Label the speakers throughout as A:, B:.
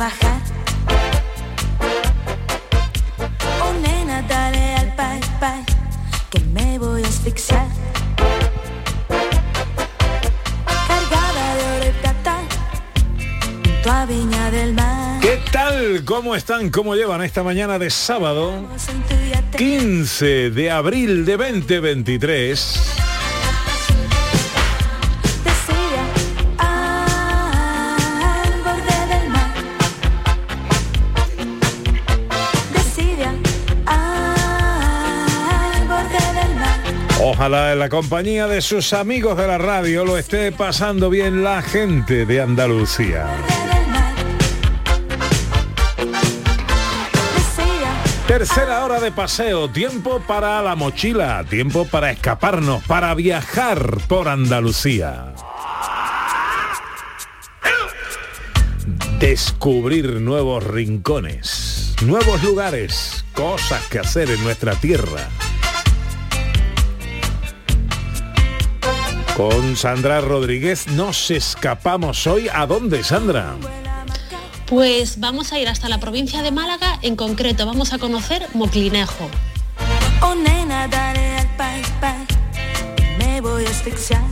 A: Trabajar. Oh nena, dale al pay, pay, que me voy a asfixiar. Cargada de plata, junto a Viña del Mar.
B: ¿Qué tal? ¿Cómo están? ¿Cómo llevan esta mañana de sábado?
A: En tu yate,
B: 15 de abril de 2023. Ojalá en la compañía de sus amigos de la radio lo esté pasando bien la gente de Andalucía. Tercera hora de paseo, tiempo para la mochila, tiempo para escaparnos, para viajar por Andalucía. Descubrir nuevos rincones, nuevos lugares, cosas que hacer en nuestra tierra. Con Sandra Rodríguez nos escapamos hoy. ¿A dónde, Sandra?
C: Pues vamos a ir hasta la provincia de Málaga, en concreto vamos a conocer Moclinejo.
A: Oh nena, dale al pay, pay, me voy a asfixiar.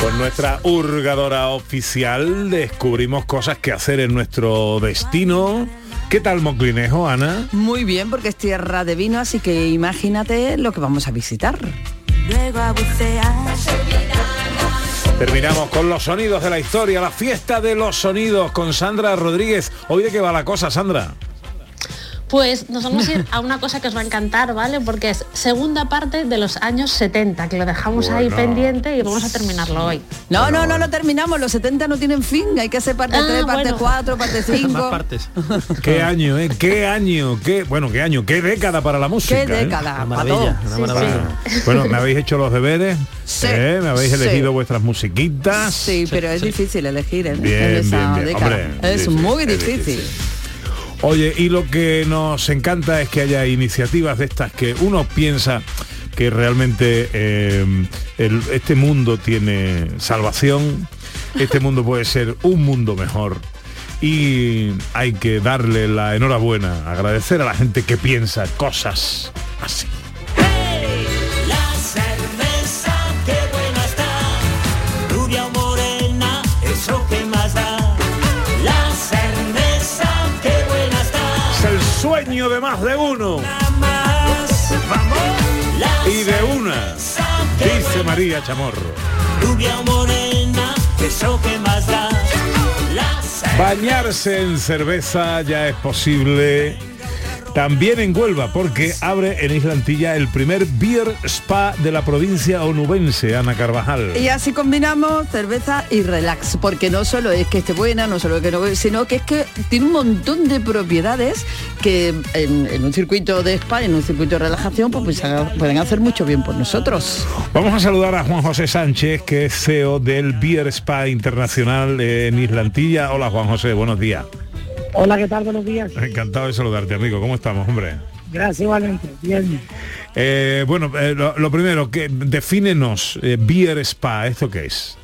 B: Con nuestra hurgadora oficial descubrimos cosas que hacer en nuestro destino. ¿Qué tal Moclinejo, Ana?
D: Muy bien, porque es tierra de vino, así que imagínate lo que vamos a visitar.
A: Luego a.
B: Terminamos con los sonidos de la historia, la fiesta de los sonidos con Sandra Rodríguez. Hoy de qué va la cosa, Sandra.
C: Pues nos vamos a ir a una cosa que os va a encantar, ¿vale? Porque es segunda parte de los años 70, que lo dejamos ahí pendiente y vamos a terminarlo hoy.
D: No, no, no lo terminamos, los 70 no tienen fin, hay que hacer parte
C: Ah,
D: 3, parte
C: bueno.
D: 4, parte 5.
B: ¿Qué año, eh? ¿Qué año? ¿Qué, bueno, qué año? ¿Qué década para la música?
D: Qué
B: eh?
D: década, pa'
E: maravilla,
C: Sí.
B: Bueno, me habéis hecho los deberes,
D: Sí,
B: ¿eh? me habéis
D: sí.
B: elegido vuestras musiquitas.
D: Sí, pero es difícil elegir en,
B: Bien,
D: en esa
B: bien, bien.
D: década.
B: Hombre,
D: es muy difícil.
B: Oye, y lo que nos encanta es que haya iniciativas de estas que uno piensa que realmente eh, el- este mundo tiene salvación, este mundo puede ser un mundo mejor y hay que darle la enhorabuena, agradecer a la gente que piensa cosas así. Sueño de más de uno. Y de una, dice María Chamorro. Bañarse en cerveza ya es posible también en Huelva, porque abre en Islantilla el primer beer spa de la provincia onubense, Ana Carvajal.
D: Y así combinamos cerveza y relax, porque no solo es que esté buena, no solo que no, sino que es que tiene un montón de propiedades que en, en un circuito de spa, en un circuito de relajación, pues, pues, haga- pueden hacer mucho bien por nosotros.
B: Vamos a saludar a Juan José Sánchez, que es CEO del Beer Spa Internacional en Islantilla. Hola Juan José, buenos días.
F: Hola, ¿qué tal? Buenos días.
B: Encantado de saludarte, amigo. ¿Cómo estamos, hombre?
F: Gracias igualmente. Bien.
B: Eh, bueno, eh, lo, lo primero, que defínenos eh, Beer Spa, ¿esto qué es?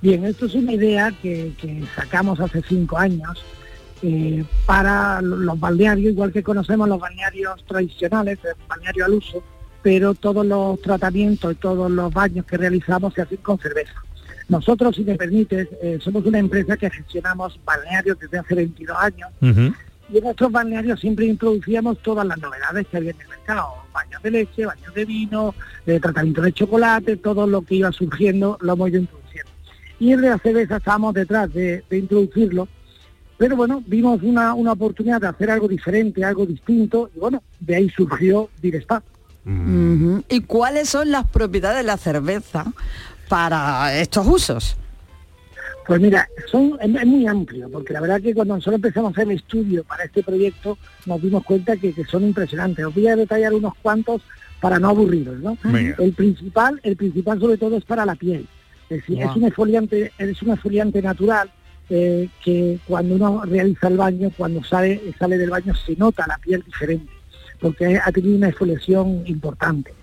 F: Bien, esto es una idea que, que sacamos hace cinco años eh, para los balnearios, igual que conocemos los balnearios tradicionales, el balneario al uso, pero todos los tratamientos y todos los baños que realizamos se hacen con cerveza. Nosotros, si me permites, eh, somos una empresa que gestionamos balnearios desde hace 22 años y en nuestros balnearios siempre introducíamos todas las novedades que había en el mercado, baños de leche, baños de vino, eh, tratamiento de chocolate, todo lo que iba surgiendo lo hemos ido introduciendo. Y en la cerveza estábamos detrás de, de introducirlo. Pero bueno, vimos una, una oportunidad de hacer algo diferente, algo distinto, y bueno, de ahí surgió Direspa.
D: ¿Y cuáles son las propiedades de la cerveza para estos usos?
F: Pues mira, son, es, es muy amplio, porque la verdad que cuando nosotros empezamos a hacer el estudio para este proyecto, nos dimos cuenta que, que son impresionantes. Os voy a detallar unos cuantos para no aburriros, ¿no? El principal, el principal sobre todo es para la piel. Es decir,
D: Guau.
F: es un exfoliante, es un exfoliante natural eh, que cuando uno realiza el baño, cuando sale, sale del baño se nota la piel diferente, porque ha tenido una exfoliación importante.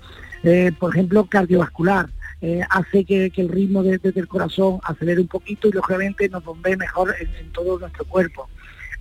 F: Eh, por ejemplo, cardiovascular, eh, hace que, el ritmo de- desde el corazón acelere un poquito y lógicamente nos bombee mejor en, todo nuestro cuerpo.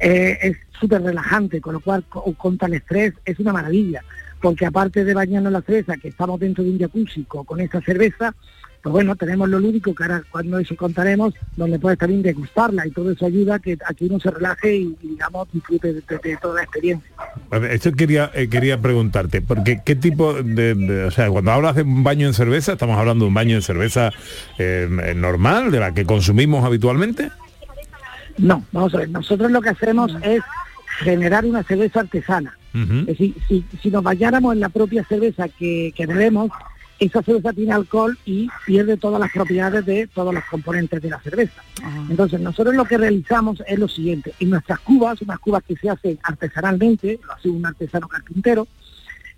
F: Eh, es súper relajante, con lo cual co- contra el estrés es una maravilla, porque aparte de bañarnos la cerveza, que estamos dentro de un jacuzzi co- con esa cerveza, pues bueno, tenemos lo lúdico que ahora cuando eso contaremos, donde puedes también degustarla y todo eso ayuda a que, a que uno se relaje y, y, digamos disfrute de, de- de toda la experiencia.
B: A ver, Esto quería, eh, quería preguntarte, porque qué tipo de, de- O sea, cuando hablas de un baño en cerveza, estamos hablando de un baño en cerveza eh, normal, de la que consumimos habitualmente.
F: No, vamos a ver, nosotros lo que hacemos es generar una cerveza artesana. Es decir, si, si nos bañáramos en la propia cerveza que, que bebemos, esa cerveza tiene alcohol y pierde todas las propiedades de todos los componentes de la cerveza. Entonces, nosotros lo que realizamos es lo siguiente. En nuestras cubas, unas cubas que se hacen artesanalmente, lo hace un artesano carpintero,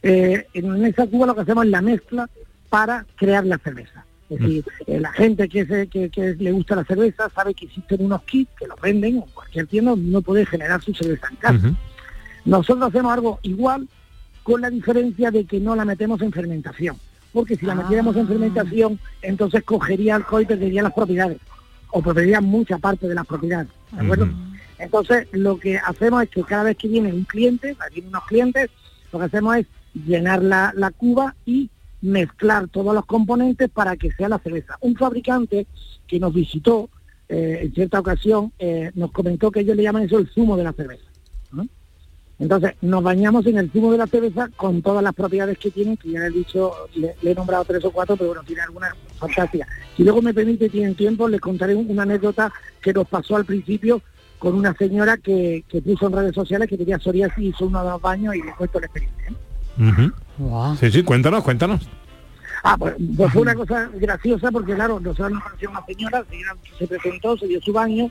F: eh, en esa cuba lo que hacemos es la mezcla para crear la cerveza. Es decir, eh, la gente que, se- que, que le gusta la cerveza sabe que existen unos kits que los venden en cualquier tienda uno puede generar su cerveza en casa. Nosotros hacemos algo igual con la diferencia de que no la metemos en fermentación. Porque si la metiéramos en fermentación, entonces cogería alcohol y perdería las propiedades. O perdería mucha parte de las propiedades. ¿De acuerdo? Entonces, lo que hacemos es que cada vez que viene un cliente, vienen unos clientes, lo que hacemos es llenar la, la cuba y mezclar todos los componentes para que sea la cerveza. Un fabricante que nos visitó eh, en cierta ocasión eh, nos comentó que ellos le llaman eso el zumo de la cerveza. Entonces, nos bañamos en el zumo de la cerveza con todas las propiedades que tienen, que ya he dicho, le, le he nombrado tres o cuatro, pero bueno, tiene algunas fantásticas. Si luego me permite, tienen tiempo, les contaré un- una anécdota que nos pasó al principio con una señora que, que puso en redes sociales que tenía psoriasis y hizo uno de los baños y le cuento la experiencia. ¿eh?
D: Guau.
B: Sí, sí, cuéntanos, cuéntanos.
F: Ah, pues, pues fue una cosa graciosa porque claro, nosotros nos conoció una señora se presentó, se dio su baño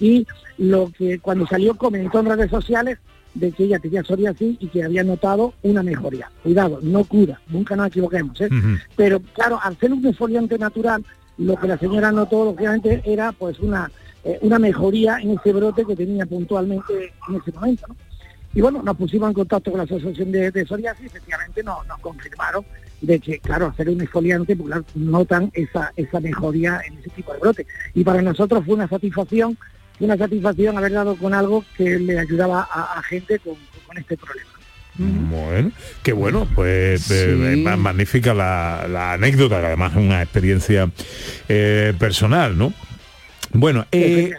F: y lo que cuando salió comentó en redes sociales de que ella tenía psoriasis y que había notado una mejoría. Cuidado, no cura, nunca nos equivoquemos, ¿eh? Pero claro, al ser un exfoliante natural, lo que la señora notó lógicamente era pues una, eh, una mejoría en ese brote que tenía puntualmente en ese momento. ¿no? Y bueno, nos pusimos en contacto con la Asociación de, de Psoriasis y efectivamente nos, nos confirmaron de que, claro, hacer un exfoliante, pues notan esa, esa mejoría en ese tipo de brote. Y para nosotros fue una satisfacción, una satisfacción haber dado con algo que le ayudaba a, a gente con, con este problema.
B: Bueno, qué bueno, pues eh,
D: Sí.
B: eh, ma- magnífica la, la anécdota, además es una experiencia eh, personal, ¿no? Bueno, eh,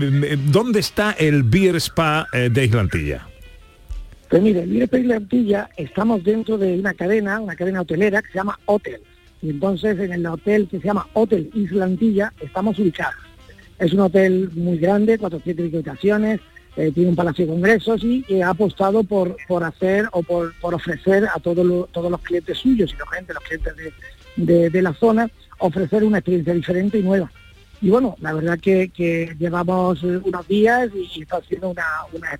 B: eh, ¿dónde está el Beer Spa eh, de Islantilla?
F: Pues mire, en Libre Plantilla estamos dentro de una cadena, una cadena hotelera que se llama Hotel. Y entonces en el hotel que se llama Hotel Islantilla estamos ubicados. Es un hotel muy grande, 400 habitaciones, eh, tiene un palacio de congresos y eh, ha apostado por, por hacer o por, por ofrecer a todos los, todos los clientes suyos y los, gente, los clientes de, de- la zona, ofrecer una experiencia diferente y nueva. Y bueno, la verdad que, llevamos unos días y, está siendo una, una-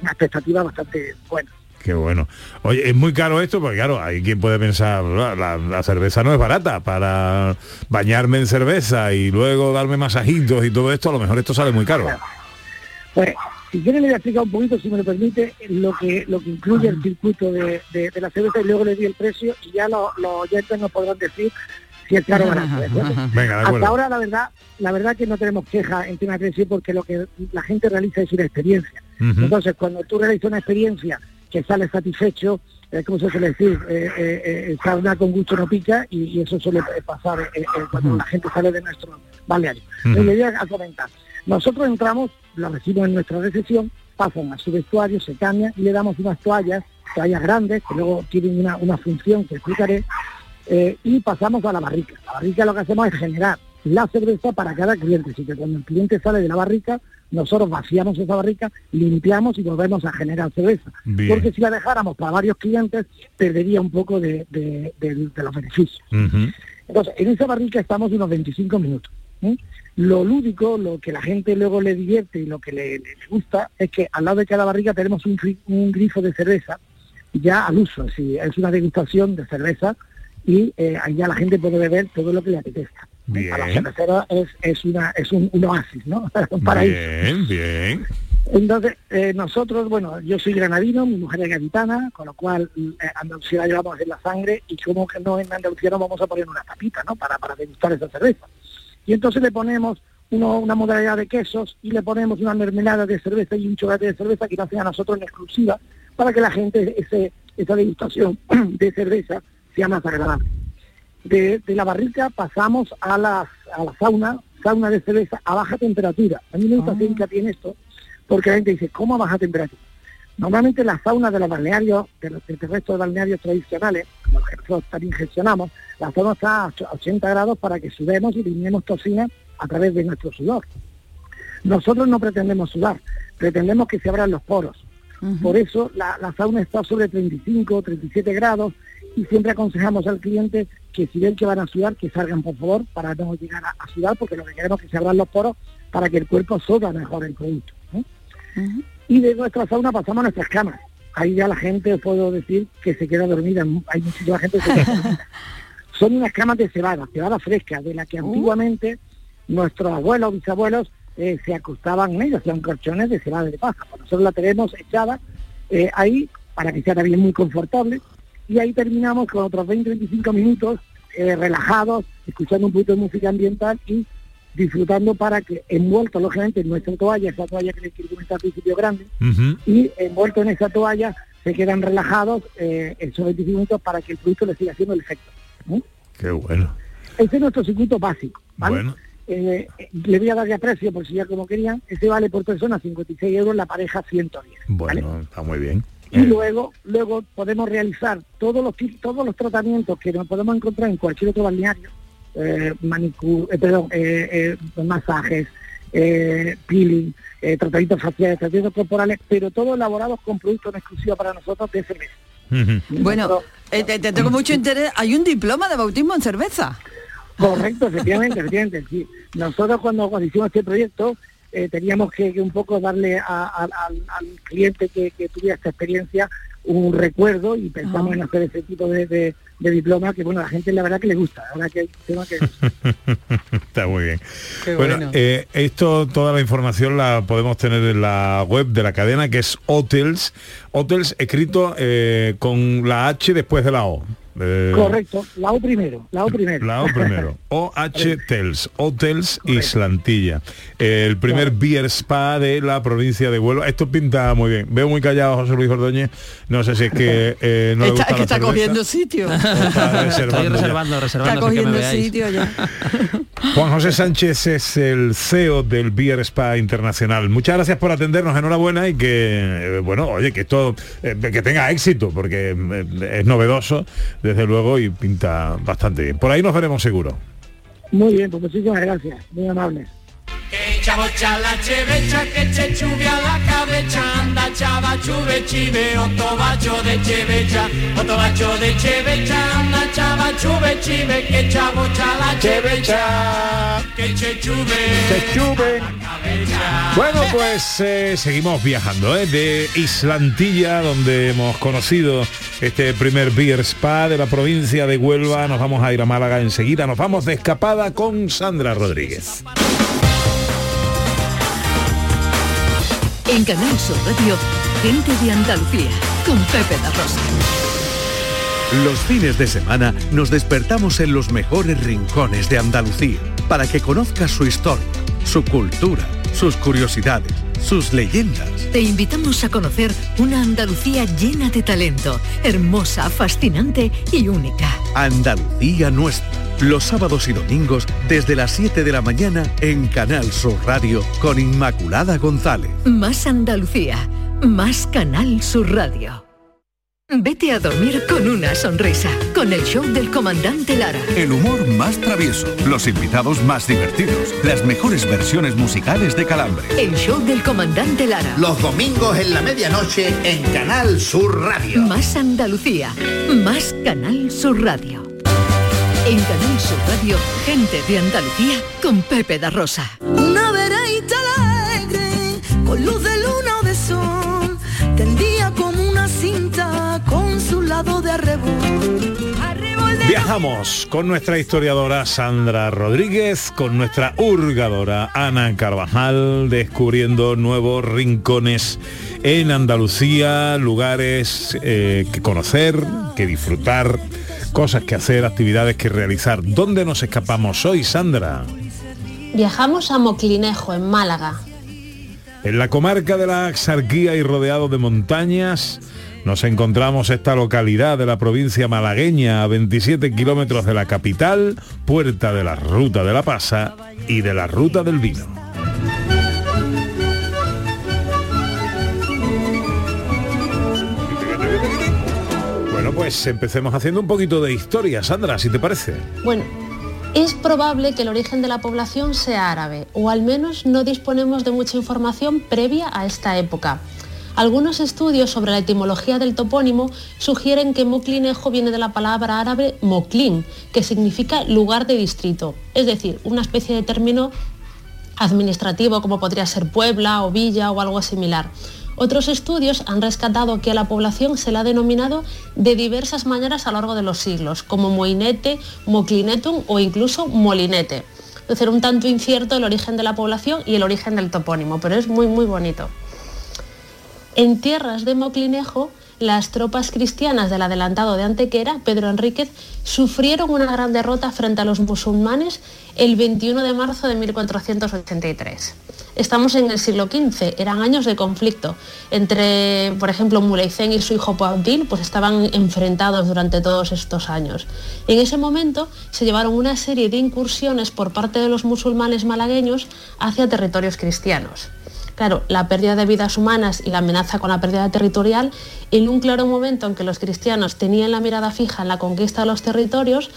F: una expectativa bastante buena.
B: Qué bueno. Oye, es muy caro esto, porque claro, hay quien puede pensar, la, cerveza no es barata, para bañarme en cerveza y luego darme masajitos y todo esto, a lo mejor esto sale muy caro.
F: Pues, si quieren le voy a explicar un poquito, si me lo permite, lo que lo que incluye el circuito de, de- de la cerveza y luego le di el precio y ya los, los oyentes nos podrán decir si es caro o barato.
B: Venga, de
F: Hasta ahora la verdad, la verdad que no tenemos queja en tema de precio porque lo que la gente realiza es una experiencia. Entonces, cuando tú realizas una experiencia que sales satisfecho, eh, como se suele decir, eh, eh, eh, con gusto no pica y, y eso suele eh, pasar eh, cuando la gente sale de nuestro balneario. Le voy a comentar. Nosotros entramos, lo recibimos en nuestra recepción, pasan a su vestuario, se cambian y le damos unas toallas, toallas grandes, que luego tienen una, una función que explicaré, y pasamos a la barrica. La barrica lo que hacemos es generar la cerveza para cada cliente, así que cuando el cliente sale de la barrica, nosotros vaciamos esa barrica, limpiamos y volvemos a generar cerveza.
B: Bien.
F: Porque si la dejáramos para varios clientes, perdería un poco de, de- de- de los beneficios. Entonces, en esa barrica estamos unos 25 minutos. ¿eh? Lo lúdico, lo que la gente luego le divierte y lo que le, le gusta es que al lado de cada barrica tenemos un, gri- un grifo de cerveza ya al uso, es decir, es una degustación de cerveza y eh, ahí ya la gente puede beber todo lo que le apetezca.
B: Bien.
F: Cerveceros es, es, una, es un, un oasis, ¿no? un paraíso.
B: Bien, bien.
F: Entonces, eh, nosotros, bueno, yo soy granadino, mi mujer es gaditana, con lo cual eh, Andalucía la llevamos en la sangre y como que no en Andalucía nos vamos a poner una tapita, ¿no? Para, para degustar esa cerveza. Y entonces le ponemos uno- una modalidad de quesos y le ponemos una mermelada de cerveza y un chocolate de cerveza que nos hacen a nosotros en exclusiva para que la gente, ese, esa degustación de cerveza sea más agradable. De, de la barrica pasamos a, las, a la sauna, sauna de cerveza a baja temperatura. A mí me gusta hacer hincapié en esto porque la gente dice, ¿cómo a baja temperatura? Normalmente las saunas de los balnearios, de los, del resto de balnearios tradicionales, como los que nosotros también gestionamos, la sauna está a 80 grados para que sudemos y eliminemos toxinas a través de nuestro sudor. Nosotros no pretendemos sudar, pretendemos que se abran los poros. Por eso la, la sauna está sobre 35, 37 grados y siempre aconsejamos al cliente que si ven que van a sudar, que salgan por favor para no llegar a, a sudar, porque lo que queremos es que se abran los poros para que el cuerpo absorba mejor el producto. Y de nuestra sauna pasamos a nuestras camas. Ahí ya la gente, puedo decir, que se queda dormida. Hay muchísima gente que se queda dormida. Son unas camas de cebada, cebada fresca, de la que antiguamente nuestros abuelos, bisabuelos, eh, se acostaban en ellas, hacían colchones de cebada de paja. Nosotros la tenemos echada eh, ahí para que sea también muy confortable y ahí terminamos con otros 20-25 minutos eh, relajados, escuchando un poquito de música ambiental y disfrutando para que envuelto lógicamente en nuestra toalla, esa toalla que les quiero comentar al principio grande, y envuelto en esa toalla se quedan relajados eh, esos 25 minutos para que el producto le siga haciendo el efecto.
B: Qué bueno.
F: Ese es nuestro circuito básico. ¿vale?
B: Bueno.
F: Eh, le voy a dar ya precio por si ya como querían. Ese vale por persona 56 euros, la pareja 110. ¿vale?
B: Bueno, está muy bien.
F: Y luego, luego podemos realizar todos los todos los tratamientos que nos podemos encontrar en cualquier otro balneario, eh, manicu- eh, perdón, eh, eh, masajes, eh, peeling, eh, tratamientos faciales, tratamientos corporales, pero todos elaborados con productos en exclusiva para nosotros de cerveza.
B: Ujú.
D: Bueno, eh, te, te tengo mucho interés. Hay un diploma de bautismo en cerveza.
F: Correcto, efectivamente, efectivamente. Sí. Nosotros cuando, cuando hicimos este proyecto eh, teníamos que, que un poco darle a- a- al, al cliente que, que tuviera esta experiencia un recuerdo y pensamos
D: Ah.
F: en hacer ese tipo de, de- de diploma que bueno, a la gente la verdad que le gusta, la verdad que tema que
B: Está muy bien.
D: Qué
B: bueno,
D: bueno.
B: eh, esto, toda la información la podemos tener en la web de la cadena que es Hotels. Hotels escrito eh, con la H después de la O. Eh,
F: correcto, la O primero, la O primero.
B: La O primero. OH Tels, Hotels Islantilla. El primer beer spa de la provincia de Huelva. Esto pinta muy bien. Veo muy callado a José Luis Ordóñez. No sé si es que eh, no le
D: está,
B: gusta
D: es que
B: la
D: está
B: cerveza.
D: cogiendo sitio.
B: Está reservando
E: Estoy
B: ya.
E: reservando, reservando.
D: Está
E: hasta que me
D: cogiendo sitio ya.
B: Juan José Sánchez es el CEO del Beer Spa Internacional. Muchas gracias por atendernos, enhorabuena y que, eh, bueno, oye, que esto, eh, que tenga éxito, porque eh, es novedoso, desde luego, y pinta bastante bien. Por ahí nos veremos seguro.
F: Muy bien, pues muchísimas gracias, muy amables.
G: Chavoccia la cevecha che c'è ciuvia la cabeccia anda chava ciuve cive otto bacio de cevecha otto bacio de cevecha anda chava ciuve cive che chavoccia la cevecha che c'è ciuve
B: Bueno, pues eh, seguimos viajando ¿eh? de Islantilla, donde hemos conocido este primer beer spa de la provincia de Huelva. Nos vamos a ir a Málaga enseguida. Nos vamos de escapada con Sandra Rodríguez.
H: En Canal Sur Radio, gente de Andalucía, con Pepe La Rosa.
I: Los fines de semana nos despertamos en los mejores rincones de Andalucía para que conozcas su historia, su cultura, sus curiosidades, sus leyendas.
H: Te invitamos a conocer una Andalucía llena de talento, hermosa, fascinante y única.
I: Andalucía nuestra. Los sábados y domingos desde las 7 de la mañana en Canal Sur Radio con Inmaculada González.
H: Más Andalucía, más Canal Sur Radio. Vete a dormir con una sonrisa, con el show del comandante Lara.
E: El humor más travieso, los invitados más divertidos, las mejores versiones musicales de Calambre.
H: El show del comandante Lara.
J: Los domingos en la medianoche en Canal Sur Radio.
H: Más Andalucía, más Canal Sur Radio. En Canal Sur Radio, gente de Andalucía con Pepe da Rosa.
A: Una veraita alegre, con luz de luna o de sol, tendía como una cinta con su lado de arrebol.
B: Viajamos con nuestra historiadora Sandra Rodríguez, con nuestra hurgadora Ana Carvajal, descubriendo nuevos rincones en Andalucía, lugares eh, que conocer, que disfrutar, cosas que hacer, actividades que realizar. ¿Dónde nos escapamos hoy, Sandra?
C: Viajamos a Moclinejo, en Málaga.
B: En la comarca de la Axarquía y rodeado de montañas, nos encontramos esta localidad de la provincia malagueña a 27 kilómetros de la capital, puerta de la Ruta de la Pasa y de la Ruta del Vino. Pues empecemos haciendo un poquito de historia, Sandra, si te parece.
C: Bueno, es probable que el origen de la población sea árabe, o al menos no disponemos de mucha información previa a esta época. Algunos estudios sobre la etimología del topónimo sugieren que Moclinejo viene de la palabra árabe Moclin, que significa lugar de distrito, es decir, una especie de término administrativo como podría ser Puebla o Villa o algo similar. Otros estudios han rescatado que a la población se la ha denominado de diversas maneras a lo largo de los siglos, como Moinete, Moclinetum o incluso Molinete. Es decir, un tanto incierto el origen de la población y el origen del topónimo, pero es muy muy bonito. En tierras de Moclinejo, las tropas cristianas del adelantado de Antequera, Pedro Enríquez, sufrieron una gran derrota frente a los musulmanes el 21 de marzo de 1483. Estamos en el siglo XV, eran años de conflicto. Entre, por ejemplo, Muleicén y su hijo Boabdil, pues estaban enfrentados durante todos estos años. En ese momento se llevaron una serie de incursiones por parte de los musulmanes malagueños hacia territorios cristianos. Claro, la pérdida de vidas humanas y la amenaza con la pérdida territorial, en un claro momento en que los cristianos tenían la mirada fija en la conquista de los territorios,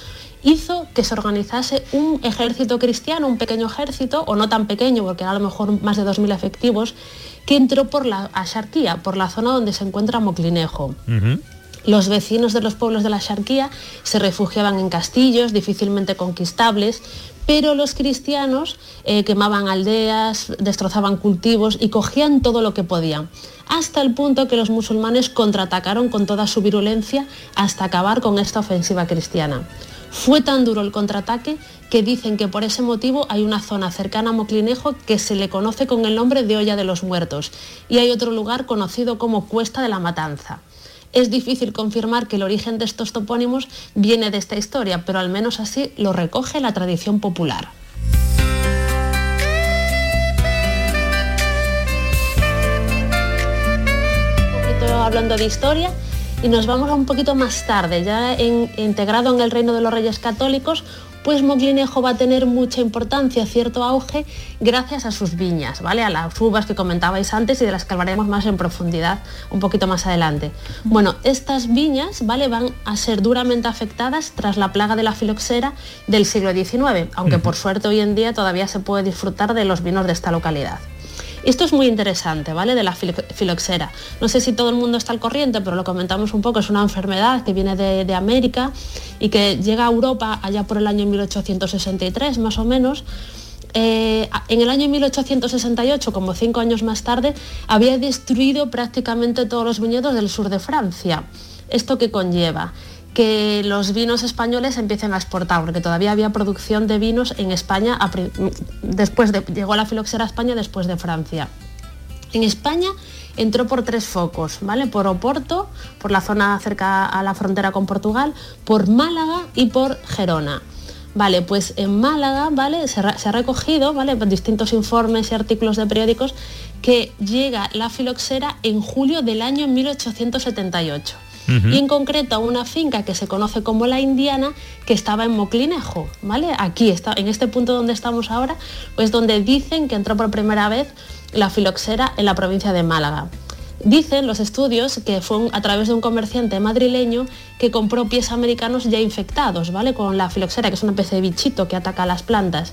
C: hizo que se organizase un ejército cristiano, un pequeño ejército, o no tan pequeño, porque era a lo mejor más de 2.000 efectivos, que entró por la Axarquía, por la zona donde se encuentra Moclinejo. Los vecinos de los pueblos de la Axarquía se refugiaban en castillos difícilmente conquistables, pero los cristianos eh, quemaban aldeas, destrozaban cultivos y cogían todo lo que podían, hasta el punto que los musulmanes contraatacaron con toda su virulencia hasta acabar con esta ofensiva cristiana. Fue tan duro el contraataque que dicen que por ese motivo hay una zona cercana a Moclinejo que se le conoce con el nombre de Olla de los Muertos y hay otro lugar conocido como Cuesta de la Matanza. Es difícil confirmar que el origen de estos topónimos viene de esta historia, pero al menos así lo recoge la tradición popular. Un poquito hablando de historia y nos vamos a un poquito más tarde, ya integrado en el reino de los reyes católicos, pues Moclinejo va a tener mucha importancia, cierto auge, gracias a sus viñas, ¿vale? A las uvas que comentabais antes y de las que hablaremos más en profundidad un poquito más adelante. Bueno, estas viñas, ¿vale? Van a ser duramente afectadas tras la plaga de la filoxera del siglo XIX, aunque por suerte hoy en día todavía se puede disfrutar de los vinos de esta localidad. Esto es muy interesante, ¿vale? De la filo- filoxera. No sé si todo el mundo está al corriente, pero lo comentamos un poco. Es una enfermedad que viene de, de América y que llega a Europa allá por el año 1863, más o menos. Eh, en el año 1868, como cinco años más tarde, había destruido prácticamente todos los viñedos del sur de Francia. ¿Esto qué conlleva? Que los vinos españoles empiecen a exportar, porque todavía había producción de vinos en España, después de, llegó la filoxera a España después de Francia. En España entró por tres focos, ¿vale? Por Oporto, por la zona cerca a la frontera con Portugal, por Málaga y por Gerona. Vale, pues en Málaga, ¿vale? Se, se ha recogido, ¿vale? Distintos informes y artículos de periódicos que llega la filoxera en julio del año 1878 y en concreto a una finca que se conoce como La Indiana, que estaba en Moclinejo, ¿vale? Aquí está, en este punto donde estamos ahora, pues donde dicen que entró por primera vez la filoxera en la provincia de Málaga. Dicen los estudios que fue a través de un comerciante madrileño que compró pies americanos ya infectados, ¿vale? Con la filoxera, que es una especie de bichito que ataca a las plantas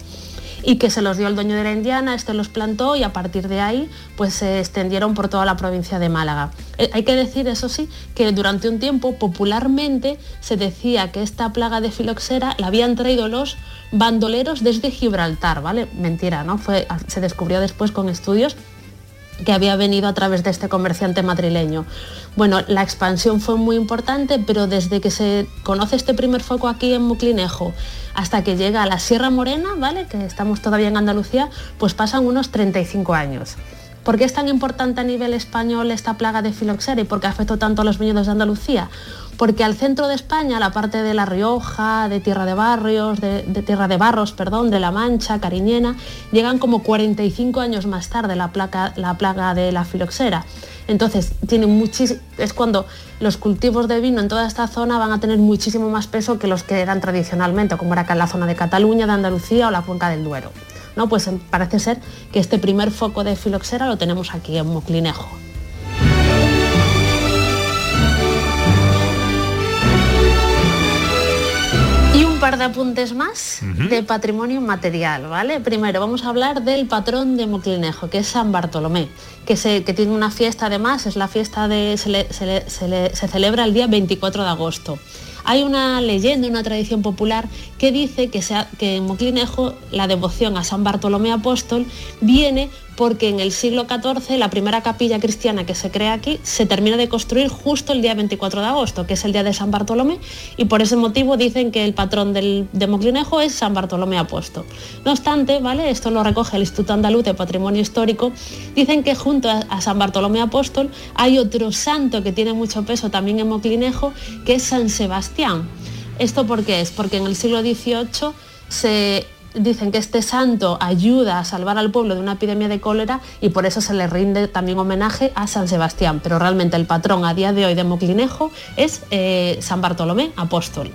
C: y que se los dio el dueño de la indiana, este los plantó y a partir de ahí pues se extendieron por toda la provincia de Málaga. Eh, hay que decir, eso sí, que durante un tiempo popularmente se decía que esta plaga de filoxera la habían traído los bandoleros desde Gibraltar, ¿vale? Mentira, ¿no? Fue, se descubrió después con estudios que había venido a través de este comerciante madrileño. Bueno, la expansión fue muy importante, pero desde que se conoce este primer foco aquí en Muclinejo hasta que llega a la Sierra Morena, ¿vale? Que estamos todavía en Andalucía, pues pasan unos 35 años. ¿Por qué es tan importante a nivel español esta plaga de filoxera y por qué afectó tanto a los viñedos de Andalucía? Porque al centro de España, la parte de La Rioja, de Tierra de Barrios, de, Tierra de Barros, perdón, de La Mancha, Cariñena, llegan como 45 años más tarde la, plaga de la filoxera. Entonces, tiene es cuando los cultivos de vino en toda esta zona van a tener muchísimo más peso que los que eran tradicionalmente, como era acá en la zona de Cataluña, de Andalucía o la cuenca del Duero. ¿No? Pues parece ser que este primer foco de filoxera lo tenemos aquí en Moclinejo. Y un par de apuntes más de patrimonio material, ¿vale? Primero vamos a hablar del patrón de Moclinejo, que es San Bartolomé, que, se, que tiene una fiesta además, es la fiesta de, se, le- se le- se le- se celebra el día 24 de agosto. Hay una leyenda, una tradición popular que dice que, en Moclinejo la devoción a San Bartolomé Apóstol viene porque en el siglo XIV la primera capilla cristiana que se crea aquí se termina de construir justo el día 24 de agosto, que es el día de San Bartolomé, y por ese motivo dicen que el patrón del, de Moclinejo es San Bartolomé Apóstol. No obstante, ¿vale? esto lo recoge el Instituto Andaluz de Patrimonio Histórico, dicen que junto a, a San Bartolomé Apóstol hay otro santo que tiene mucho peso también en Moclinejo, que es San Sebastián. ¿Esto por qué es? Porque en el siglo XVIII se dicen que este santo ayuda a salvar al pueblo de una epidemia de cólera y por eso se le rinde también homenaje a San Sebastián. Pero realmente el patrón a día de hoy de Moclinejo es eh, San Bartolomé Apóstol.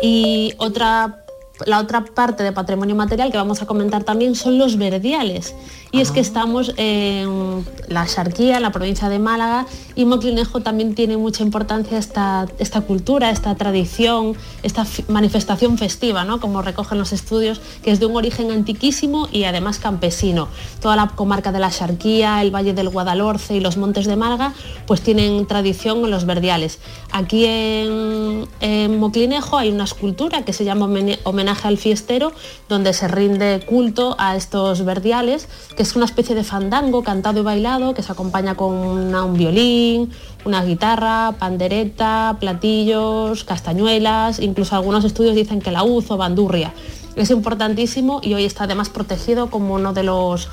C: Y otra, la otra parte de patrimonio material que vamos a comentar también son los verdiales. Y es que estamos en la Xarquía, en la provincia de Málaga, y Moclinejo también tiene mucha importancia esta, esta cultura, esta tradición, esta manifestación festiva, ¿no? como recogen los estudios, que es de un origen antiquísimo y además campesino. Toda la comarca de la Xarquía, el Valle del Guadalhorce y los Montes de Málaga, pues tienen tradición en los verdiales. Aquí en, en Moclinejo hay una escultura que se llama Homenaje al Fiestero, donde se rinde culto a estos verdiales, que es una especie de fandango cantado y bailado, que se acompaña con una- un violín, una guitarra, pandereta, platillos, castañuelas, incluso algunos estudios dicen que la o bandurria. Es importantísimo y hoy está además protegido como uno de los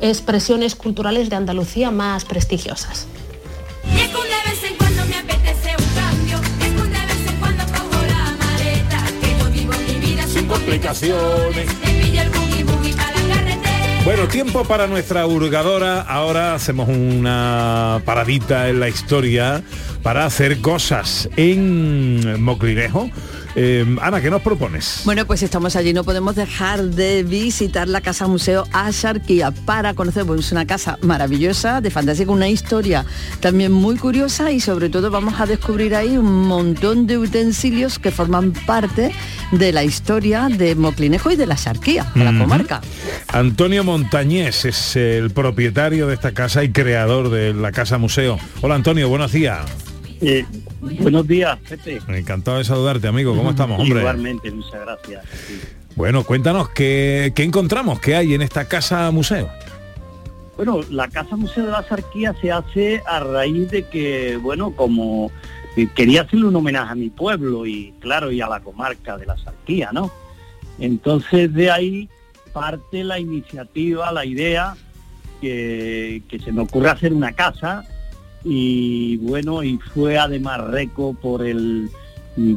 C: expresiones culturales de Andalucía más prestigiosas.
B: Complicaciones. Bueno, tiempo para nuestra hurgadora. Ahora hacemos una paradita en la historia para hacer cosas en Moclinejo. Eh, Ana, ¿qué nos propones?
D: Bueno, pues estamos allí, no podemos dejar de visitar la Casa Museo Asharquía para conocer, pues es una casa maravillosa, de fantasía, con una historia también muy curiosa y sobre todo vamos a descubrir ahí un montón de utensilios que forman parte de la historia de Moclinejo y de la Asharquía, de la comarca.
B: Antonio Montañés es el propietario de esta casa y creador de la Casa Museo. Hola Antonio, buenos días.
K: Eh, buenos días, Pepe.
B: Encantado de saludarte, amigo. ¿Cómo estamos, hombre?
K: Igualmente, muchas gracias. Sí.
B: Bueno, cuéntanos, ¿qué, qué encontramos? ¿Qué hay en esta casa museo?
K: Bueno, la Casa Museo de la Sarquía se hace a raíz de que, bueno, como eh, quería hacerle un homenaje a mi pueblo y, claro, y a la comarca de la Sarquía, ¿no? Entonces de ahí parte la iniciativa, la idea que, que se me ocurre hacer una casa y bueno, y fue además reco por el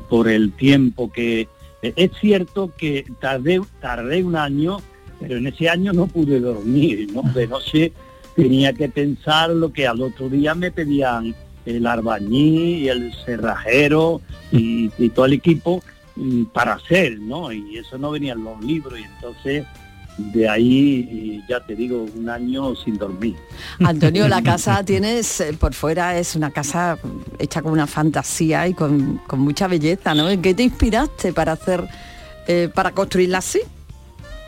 K: por el tiempo que es cierto que tardé, tardé un año, pero en ese año no pude dormir, ¿no? De noche tenía que pensar lo que al otro día me pedían el arbañí y el cerrajero y, y todo el equipo mm, para hacer, ¿no? Y eso no venía en los libros y entonces de ahí, ya te digo, un año sin dormir.
D: Antonio, la casa tienes eh, por fuera, es una casa hecha con una fantasía y con, con mucha belleza, ¿no? ¿En qué te inspiraste para hacer, eh, para construirla así?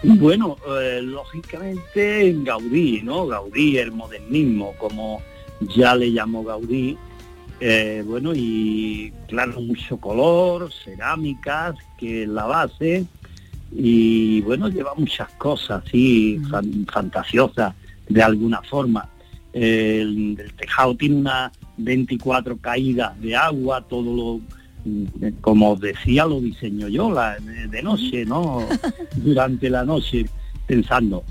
K: Bueno, eh, lógicamente en Gaudí, ¿no? Gaudí, el modernismo, como ya le llamó Gaudí. Eh, bueno, y claro, mucho color, cerámicas, que la base, y bueno, lleva muchas cosas así, fan- fantasiosas de alguna forma. El, el tejado tiene unas 24 caídas de agua, todo lo, como os decía, lo diseño yo la, de noche, ¿no? Durante la noche, pensando.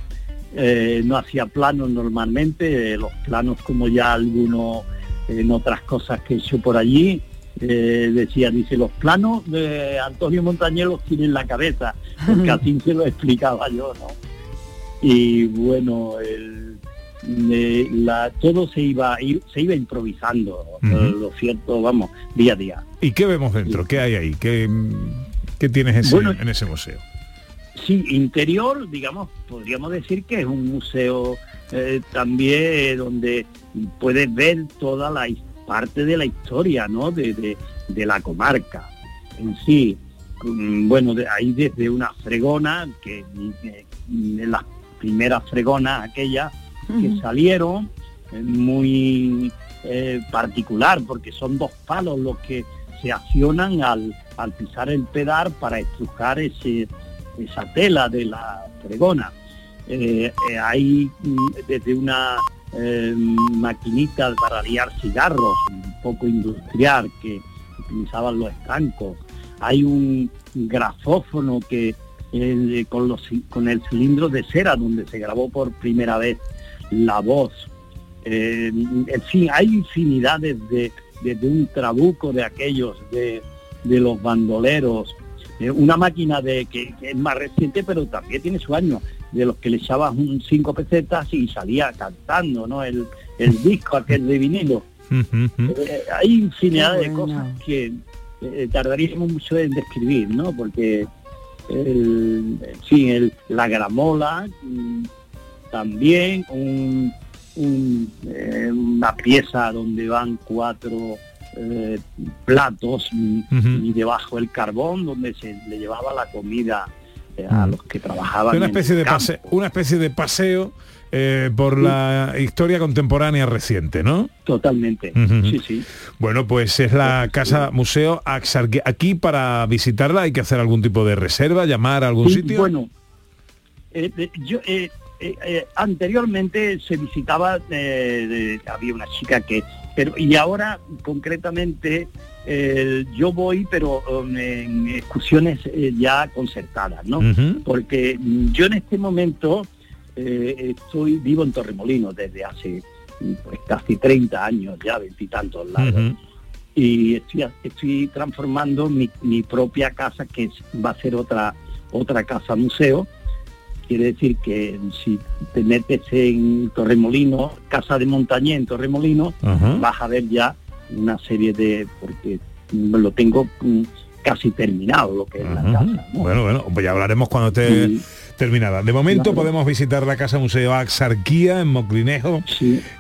K: Eh, no hacía planos normalmente, eh, los planos como ya algunos en otras cosas que he hecho por allí, eh, decía, dice, los planos de Antonio Montañés los tiene en la cabeza, porque así se lo explicaba yo, ¿no? Y bueno, el- eh, la, todo se iba, se iba improvisando, eh, lo cierto, vamos, día a día.
B: ¿Y qué vemos dentro? ¿Qué hay ahí? ¿Qué, qué tienes ese-
K: Bueno,
B: en ese museo?
K: Sí, interior, digamos, podríamos decir que es un museo eh, también donde puedes ver toda la his- parte de la historia, ¿no? De, de- de la comarca en sí. Mm, Bueno, de ahí desde una fregona, que eh, de las primeras fregonas aquellas que salieron, eh, muy eh, particular, porque son dos palos los que se accionan al, al pisar el pedal para estrujar ese, esa tela de la fregona. Eh, eh, hay mm, desde una eh, maquinita para liar cigarros, un poco industrial, que utilizaban los estancos. Hay un grafófono que eh, con, los, con el cilindro de cera donde se grabó por primera vez la voz. Eh, en fin, hay infinidades de, un trabuco de aquellos, de, los bandoleros, una máquina de que es más reciente pero también tiene su año, de los que le echabas un cinco pesetas y salía cantando, ¿no? El, el disco aquel de vinilo. Eh, hay infinidad de cosas que eh, tardaríamos mucho en describir, ¿no? Porque el, en fin, el- la gramola, mm, también un, un, eh, una pieza donde van cuatro eh, platos mm, y debajo el carbón donde se le llevaba la comida a los que trabajaban.
B: Una
K: en
B: especie
K: el
B: de
K: campo.
B: paseo, una especie de paseo eh, por la historia contemporánea reciente, ¿no?
K: Totalmente, sí, sí.
B: Bueno, pues es la casa museo Axarquía. Aquí para visitarla hay que hacer algún tipo de reserva, llamar a algún
K: Sí,
B: sitio.
K: Bueno, eh, yo eh, eh, eh, anteriormente se visitaba, eh, de- había una chica que, pero y ahora concretamente yo voy, pero um, en excursiones ya concertadas, ¿no? Porque mm, yo en este momento estoy vivo en Torremolinos desde hace pues, casi 30 años, ya veintitantos largos
B: Ujú.
K: y estoy, estoy transformando mi, mi propia casa que es- va a ser otra otra casa museo quiere decir que si te metes en Torremolinos casa de montañé en Torremolinos
B: Ajá.
K: vas a ver ya una serie de porque lo tengo mm, casi terminado lo que es la casa ¿no?
B: Bueno, bueno, pues ya hablaremos cuando esté terminada. De momento
K: Claro.
B: podemos visitar la casa museo Axarquía en Moclinejo.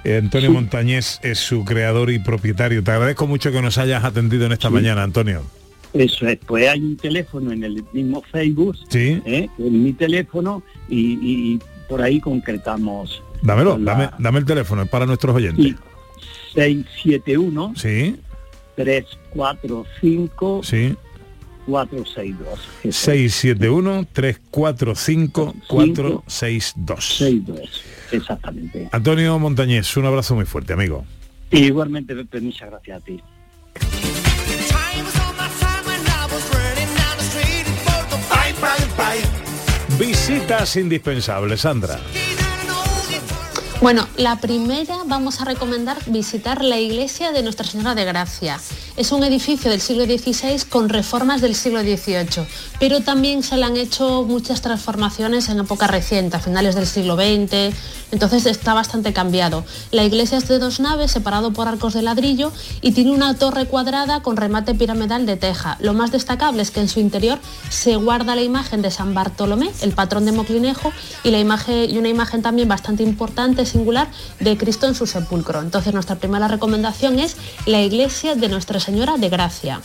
B: Eh, Antonio
K: Sí.
B: Montañés es su creador y propietario. Te agradezco mucho que nos hayas atendido en esta
K: Sí.
B: mañana, Antonio.
K: Eso es, pues hay un teléfono en el mismo Facebook,
B: Sí.
K: ¿eh? en mi teléfono, y, y- por ahí concretamos.
B: Dámelo,
K: la-
B: dame, dame el teléfono, es para nuestros oyentes.
K: Sí, 671
B: Sí,
K: 345
B: sí.
K: 462.
B: 671-345-462.
K: 62, exactamente.
B: Antonio Montañés, un abrazo muy fuerte, amigo.
K: Y igualmente, Pepe, muchas gracias a ti.
B: Visitas indispensables, Sandra.
C: Bueno, la primera vamos a recomendar visitar la iglesia de Nuestra Señora de Gracia. Es un edificio del siglo XVI con reformas del siglo XVIII, pero también se le han hecho muchas transformaciones en época reciente, a finales del siglo XX, entonces está bastante cambiado. La iglesia es de dos naves, separado por arcos de ladrillo, y tiene una torre cuadrada con remate piramidal de teja. Lo más destacable es que en su interior se guarda la imagen de San Bartolomé, el patrón de Moclinejo, y, y una imagen también bastante importante, singular, de Cristo en su sepulcro. Entonces nuestra primera recomendación es la iglesia de Nuestra Señora de Gracia.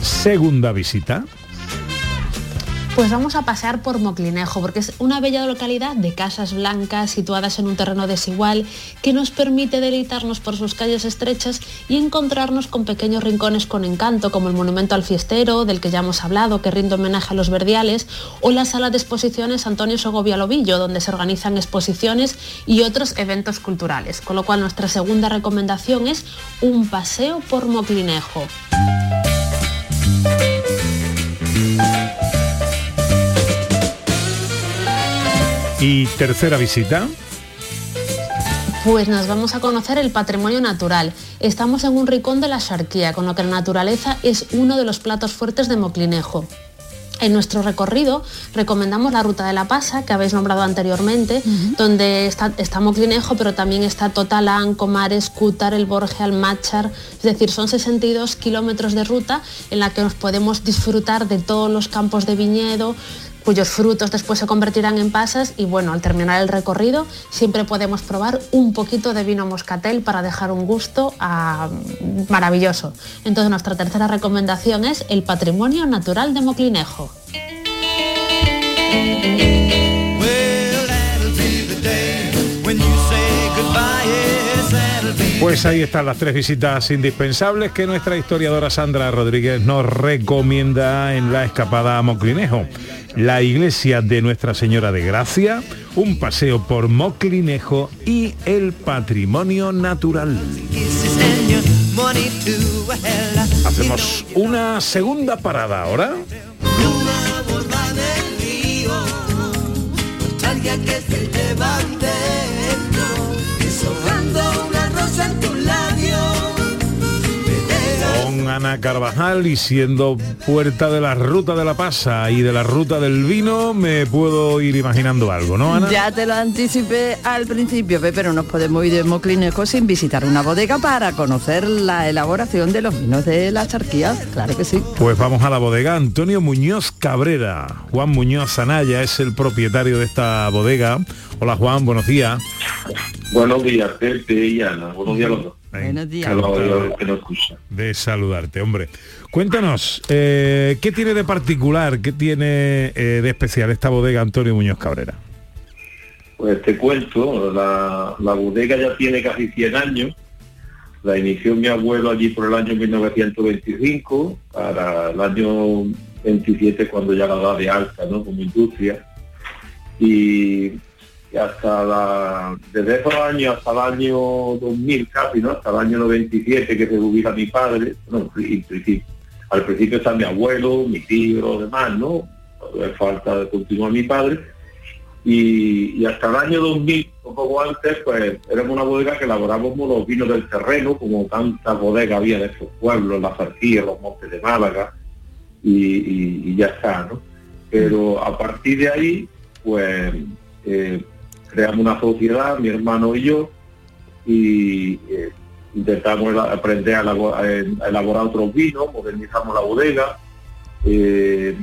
B: Segunda visita.
C: Pues vamos a pasear por Moclinejo, porque es una bella localidad de casas blancas situadas en un terreno desigual que nos permite deleitarnos por sus calles estrechas y encontrarnos con pequeños rincones con encanto, como el monumento al fiestero, del que ya hemos hablado, que rinde homenaje a los verdiales, o la sala de exposiciones Antonio Sogovia Lobillo, donde se organizan exposiciones y otros eventos culturales. Con lo cual nuestra segunda recomendación es un paseo por Moclinejo.
B: Y tercera visita.
C: Pues nos vamos a conocer el patrimonio natural. Estamos en un rincón de la Xarquía, con lo que la naturaleza es uno de los platos fuertes de Moclinejo. En nuestro recorrido recomendamos la Ruta de la Pasa, que habéis nombrado anteriormente, donde está, está Moclinejo, pero también está Totalán, Comares, Cútar, El Borge, Almáchar. Es decir, son 62 kilómetros de ruta en la que nos podemos disfrutar de todos los campos de viñedo, cuyos frutos después se convertirán en pasas y bueno, al terminar el recorrido siempre podemos probar un poquito de vino moscatel para dejar un gusto ah, maravilloso. Entonces nuestra tercera recomendación es el patrimonio natural de Moclinejo.
B: Pues ahí están las tres visitas indispensables que nuestra historiadora Sandra Rodríguez nos recomienda en la escapada a Moclinejo. La iglesia de Nuestra Señora de Gracia, un paseo por Moclinejo y el patrimonio natural. Hacemos una segunda parada ahora.
A: Se
B: Ana Carvajal y siendo puerta de la ruta de la pasa y de la ruta del vino, me puedo ir imaginando algo, ¿no, Ana?
D: Ya te lo anticipé al principio, pero nos podemos ir de Moclinejo sin visitar una bodega para conocer la elaboración de los vinos de la charquía. Claro que sí.
B: Pues vamos a la bodega Antonio Muñoz Cabrera. Juan Muñoz Anaya es el propietario de esta bodega. Hola Juan, buenos días.
L: Buenos días, Pepe y Ana. Buenos días a los dos.
D: Buenos días.
B: De saludarte, hombre. Cuéntanos, eh, ¿qué tiene de particular, qué tiene eh, de especial esta bodega Antonio Muñoz Cabrera?
L: Pues te cuento, la, la bodega ya tiene casi 100 años. La inició mi abuelo allí por el año 1925, para el año 27 cuando ya la da de alta, ¿no? Como industria. Y, y hasta la, desde esos años hasta el año 2000 casi, ¿no? Hasta el año 97 que se jubila mi padre, bueno, y- y- al principio está mi abuelo, mi tío, demás, ¿no? Falta de continuar mi padre y, y hasta el año 2000, un poco antes, pues éramos una bodega que elaborábamos los vinos del terreno, como tantas bodegas había de esos pueblos, la Zarquía, los Montes de Málaga, y ya está, ¿no? Pero a partir de ahí, pues eh, creamos una sociedad, mi hermano y yo, y eh, intentamos aprender a, elabo- a- a elaborar otros vinos, modernizamos la bodega, eh,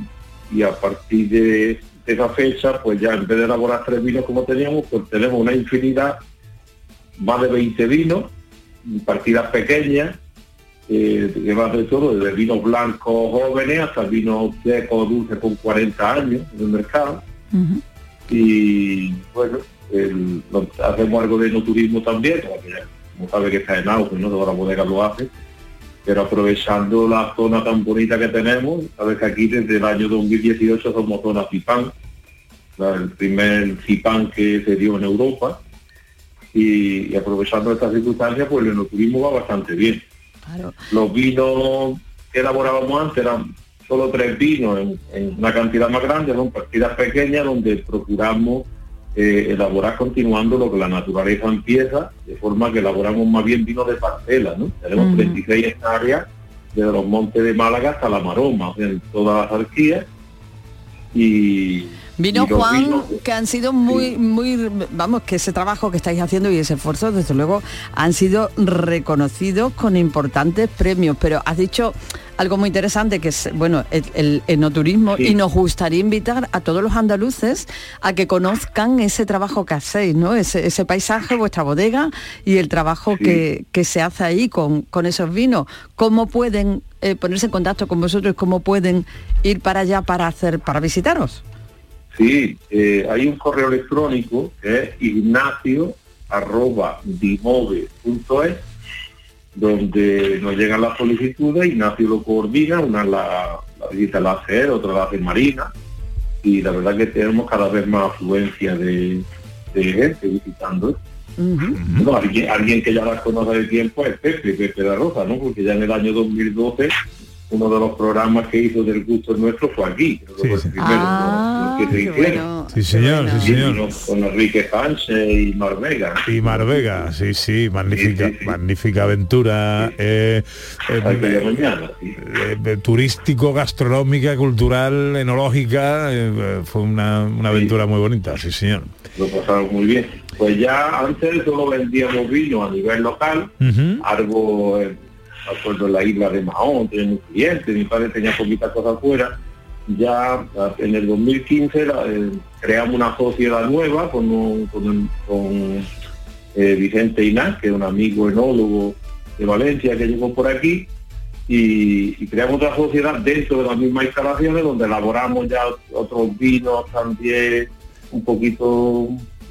L: y a partir de, de esa fecha, pues ya en vez de elaborar tres vinos como teníamos, pues tenemos una infinidad, más de 20 vinos, partidas pequeñas, eh, que va de todo, desde vinos blancos jóvenes hasta vinos secos, dulces con 40 años en el mercado. Y bueno, el- lo- hacemos algo de no turismo también, como sabe que está en auge, ¿no? Todas las bodegas lo hacen, pero aprovechando la zona tan bonita que tenemos, sabes que aquí desde el año 2018 somos zona CIPAN, la- el primer CIPAN que se dio en Europa, y, y aprovechando estas circunstancias, pues el enoturismo va bastante bien. Los vinos que elaborábamos antes eran solo tres vinos en, en una cantidad más grande, son partidas pequeñas donde procuramos eh, elaborar continuando lo que la naturaleza empieza, de forma que elaboramos más bien vinos de parcela, ¿no? Tenemos
D: Ujú.
L: 36 hectáreas desde los montes de Málaga hasta la Maroma, o sea, en todas las arquías. Y,
D: Vino Juan, que han sido muy, muy, vamos, que ese trabajo que estáis haciendo y ese esfuerzo, desde luego, han sido reconocidos con importantes premios. Pero has dicho algo muy interesante, que es, bueno, el, el enoturismo,
L: Sí.
D: y nos gustaría invitar a todos los andaluces a que conozcan ese trabajo que hacéis, ¿no? Ese, ese paisaje, vuestra bodega y el trabajo que, que se hace ahí con, con esos vinos. ¿Cómo pueden eh, ponerse en contacto con vosotros? ¿Cómo pueden ir para allá para hacer, para visitaros?
L: Sí, eh, hay un correo electrónico que es ignacio arroba dimove.es donde nos llegan las solicitudes, Ignacio lo coordina, una la, la visita la hace otra la hace Marina, y la verdad que tenemos cada vez más afluencia de, de gente visitando. Bueno, alguien, alguien que ya las conoce de tiempo es Pepe, Pepe de Rosa, ¿no? Porque ya en el año 2012 uno de los programas que hizo del gusto nuestro fue aquí, creo que fue el primero
D: Ah,
L: ¿no? que se.
B: Sí, señor, sí,
L: Y
B: señor.
L: Con Enrique Sánchez y Marvega.
B: Y Marvega, sí, sí, magnífica, magnífica aventura eh, eh, eh,
L: mañana,
B: eh, eh, turístico, gastronómica, cultural, enológica, fue una, una aventura muy bonita, sí señor.
L: Lo pasaron muy bien. Pues ya antes solo vendíamos vino a nivel local, algo, eh, acuerdo en la isla de Mahón, tenía un cliente, mi padre tenía poquitas cosas afuera. Ya en el 2015 la- eh, creamos una sociedad nueva con, eh, Vicente Inás, que es un amigo enólogo de Valencia que llegó por aquí, y, y creamos otra sociedad dentro de las mismas instalaciones donde elaboramos ya otros vinos también un poquito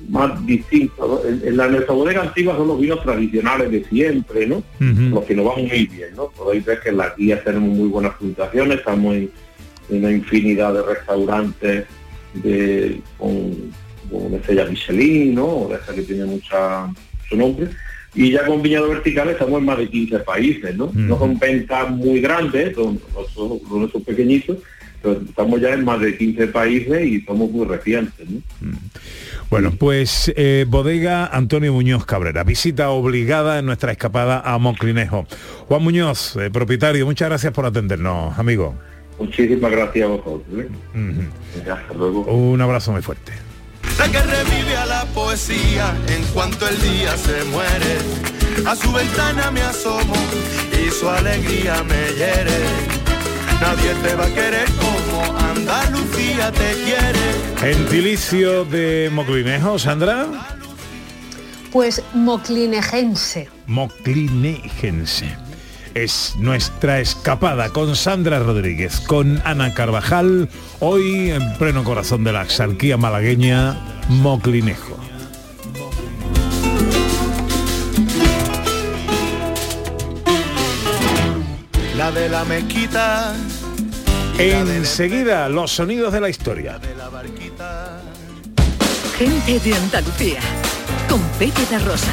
L: más distintos. ¿no? En, en la nuestra bodega antigua son los vinos tradicionales de siempre, ¿no? Los que nos van muy bien, ¿no? Podéis ver que en las guías tenemos muy buenas puntuaciones, estamos en, en una infinidad de restaurantes de, con, con estrella Michelin, ¿no? O de esa que tiene mucha su nombre. Y ya con viñedo vertical estamos en más de 15 países, ¿no? No son ventas muy grandes, son, son, son pequeñitos, estamos ya en más de 15 países y somos muy recientes, ¿no?
B: Bueno, pues eh, bodega Antonio Muñoz Cabrera, visita obligada en nuestra escapada a Monclinejo. Juan Muñoz, eh, propietario, muchas gracias por atendernos, amigo.
L: Muchísimas gracias a vosotros. ¿eh? Hasta luego.
B: Un abrazo muy fuerte.
M: La que revive a la poesía en cuanto el día se muere. A su ventana me asomo y su alegría me hiere. Nadie te va a querer como Andalucía te quiere.
B: Gentilicio de Moclinejo, Sandra.
C: Pues moclinejense.
B: Moclinejense. Es nuestra escapada con Sandra Rodríguez, con Ana Carvajal, hoy en pleno corazón de la exarquía malagueña, Moclinejo.
M: La de la mezquita.
B: Enseguida, los sonidos de la historia.
H: Gente de Andalucía, con Pepe Rosa.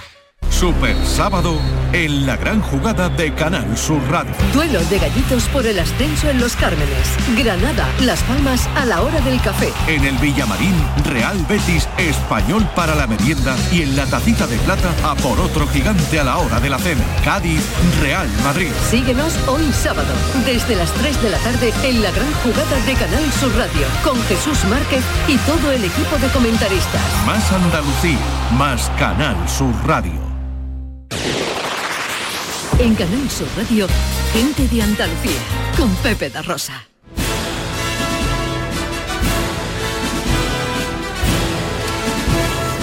E: Super sábado en la gran jugada de Canal Sur Radio.
H: Duelo de gallitos por el ascenso en Los Cármenes. Granada, Las Palmas a la hora del café.
E: En el Villamarín, Real Betis, Español para la merienda y en la tacita de plata a por otro gigante a la hora de la cena. Cádiz, Real Madrid.
H: Síguenos hoy sábado, desde las 3 de la tarde en la gran jugada de Canal Sur Radio, con Jesús Márquez y todo el equipo de comentaristas.
E: Más Andalucía, más Canal Sur Radio.
H: En Canal Sur Radio, gente de Andalucía, con Pepe da Rosa.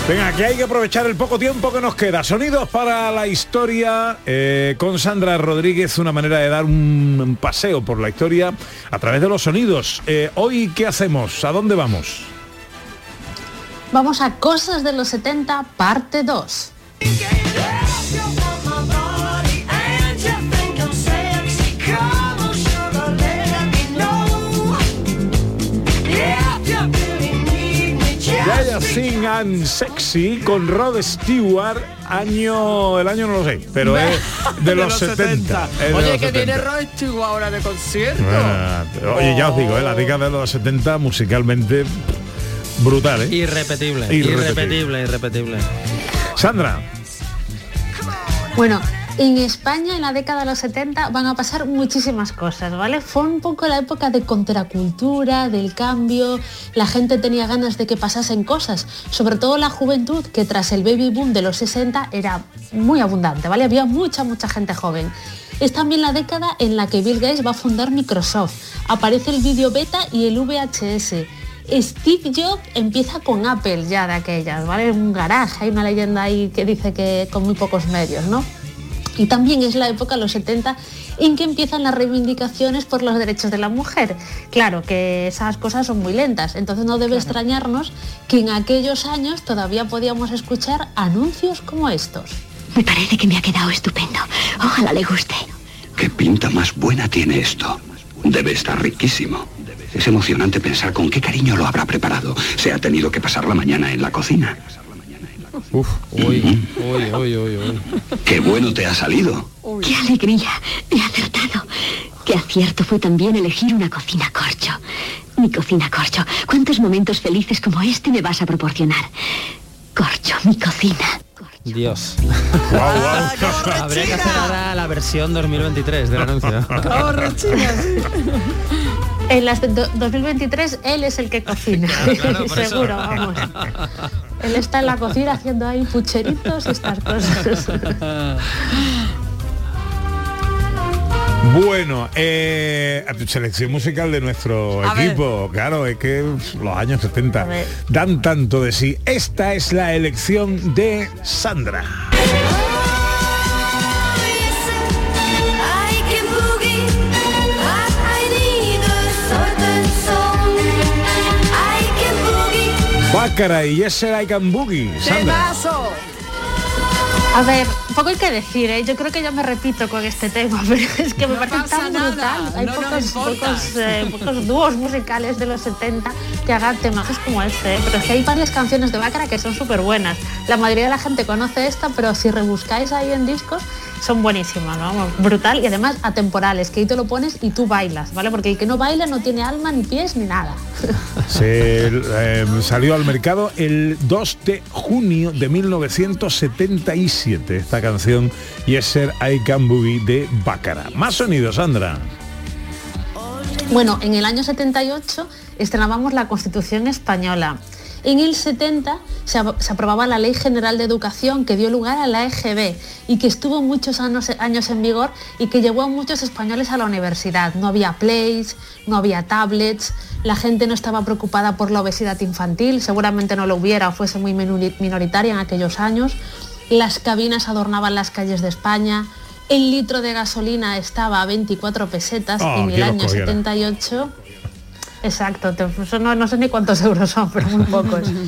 B: Venga, que hay que aprovechar el poco tiempo que nos queda. Sonidos para la historia eh, con Sandra Rodríguez, una manera de dar un paseo por la historia a través de los sonidos. Eh, Hoy, ¿qué hacemos? ¿A dónde vamos?
C: Vamos a Cosas de los 70, parte 2.
B: Sing and Sexy con Rod Stewart, año, el año no lo sé, pero es de, los, 70. es de
D: Oye,
B: los
D: que
B: 70.
D: viene Rod Stewart ahora de concierto.
B: Ah, pero, oye, ya os digo, eh, la década de los 70 musicalmente brutal, ¿eh?
N: Irrepetible,
B: Irrepetible.
N: irrepetible, irrepetible.
B: Sandra,
C: Bueno, en España en la década de los 70 van a pasar muchísimas cosas, ¿vale? Fue un poco la época de contracultura, del cambio, la gente tenía ganas de que pasasen cosas, sobre todo la juventud que tras el baby boom de los 60 era muy abundante, ¿vale? Había mucha, mucha gente joven. Es también la década en la que Bill Gates va a fundar Microsoft. Aparece el vídeo beta y el VHS. Steve Jobs empieza con Apple ya de aquellas, ¿vale? Un garaje, hay una leyenda ahí que dice que con muy pocos medios, ¿no? Y también es la época, los 70, en que empiezan las reivindicaciones por los derechos de la mujer. Claro que esas cosas son muy lentas, entonces no debe extrañarnos que en aquellos años todavía podíamos escuchar anuncios como estos.
O: Me parece que me ha quedado estupendo. Ojalá le guste.
P: ¿Qué pinta más buena tiene esto? Debe estar riquísimo. Es emocionante pensar con qué cariño lo habrá preparado. Se ha tenido que pasar la mañana en la cocina.
N: Uf, uy, uy, uy, uy, uy.
P: ¡Qué bueno te ha salido!
O: ¡Qué alegría! He acertado. Qué acierto fue también elegir una cocina corcho. Mi cocina corcho. ¿Cuántos momentos felices como este me vas a proporcionar? Corcho, mi cocina.
N: Dios. Habría que hacer ahora la versión 2023 del anuncio.
C: En las de do- 2023 él es el que cocina,
N: claro,
C: seguro, vamos. Él está en la cocina haciendo ahí pucheritos y estas cosas.
B: Bueno, eh, selección musical de nuestro
C: A ver.
B: equipo. Claro, es que los años 70 dan tanto de sí. Esta es la elección de Sandra.
Q: Can boogie.
B: Bácara y Yeser I Can Boogie. Sandra.
C: A ver, poco hay que decir, ¿eh? yo creo que ya me repito con este tema, pero es que me
D: No
C: parece tan
D: nada,
C: brutal. Hay
D: no
C: pocos, pocos, eh, pocos dúos musicales de los 70 que hagan temajes como este, ¿eh? pero es que hay varias canciones de Bácara que son súper buenas. La mayoría de la gente conoce esta, pero si rebuscáis ahí en discos, son buenísimas, ¿no? Brutal y además atemporales, que ahí te lo pones y tú bailas, ¿vale? Porque el que no baila no tiene alma, ni pies, ni nada.
B: Se eh, salió al mercado el 2 de junio de 1977 esta canción Yeser I Can Boogie de Bácara. Más sonido, Sandra.
C: Bueno, en el año 78 estrenábamos la Constitución Española. En el 70 se, ap- se aprobaba la Ley General de Educación que dio lugar a la EGB y que estuvo muchos años, años en vigor y que llevó a muchos españoles a la universidad. No había plays, no había tablets, la gente no estaba preocupada por la obesidad infantil, seguramente no lo hubiera o fuese muy minori- minoritaria en aquellos años. Las cabinas adornaban las calles de España, el litro de gasolina estaba a 24 pesetas
B: Oh,
C: en el año
B: loco era.
C: 78. Exacto, no, no sé ni cuántos euros son, pero muy pocos.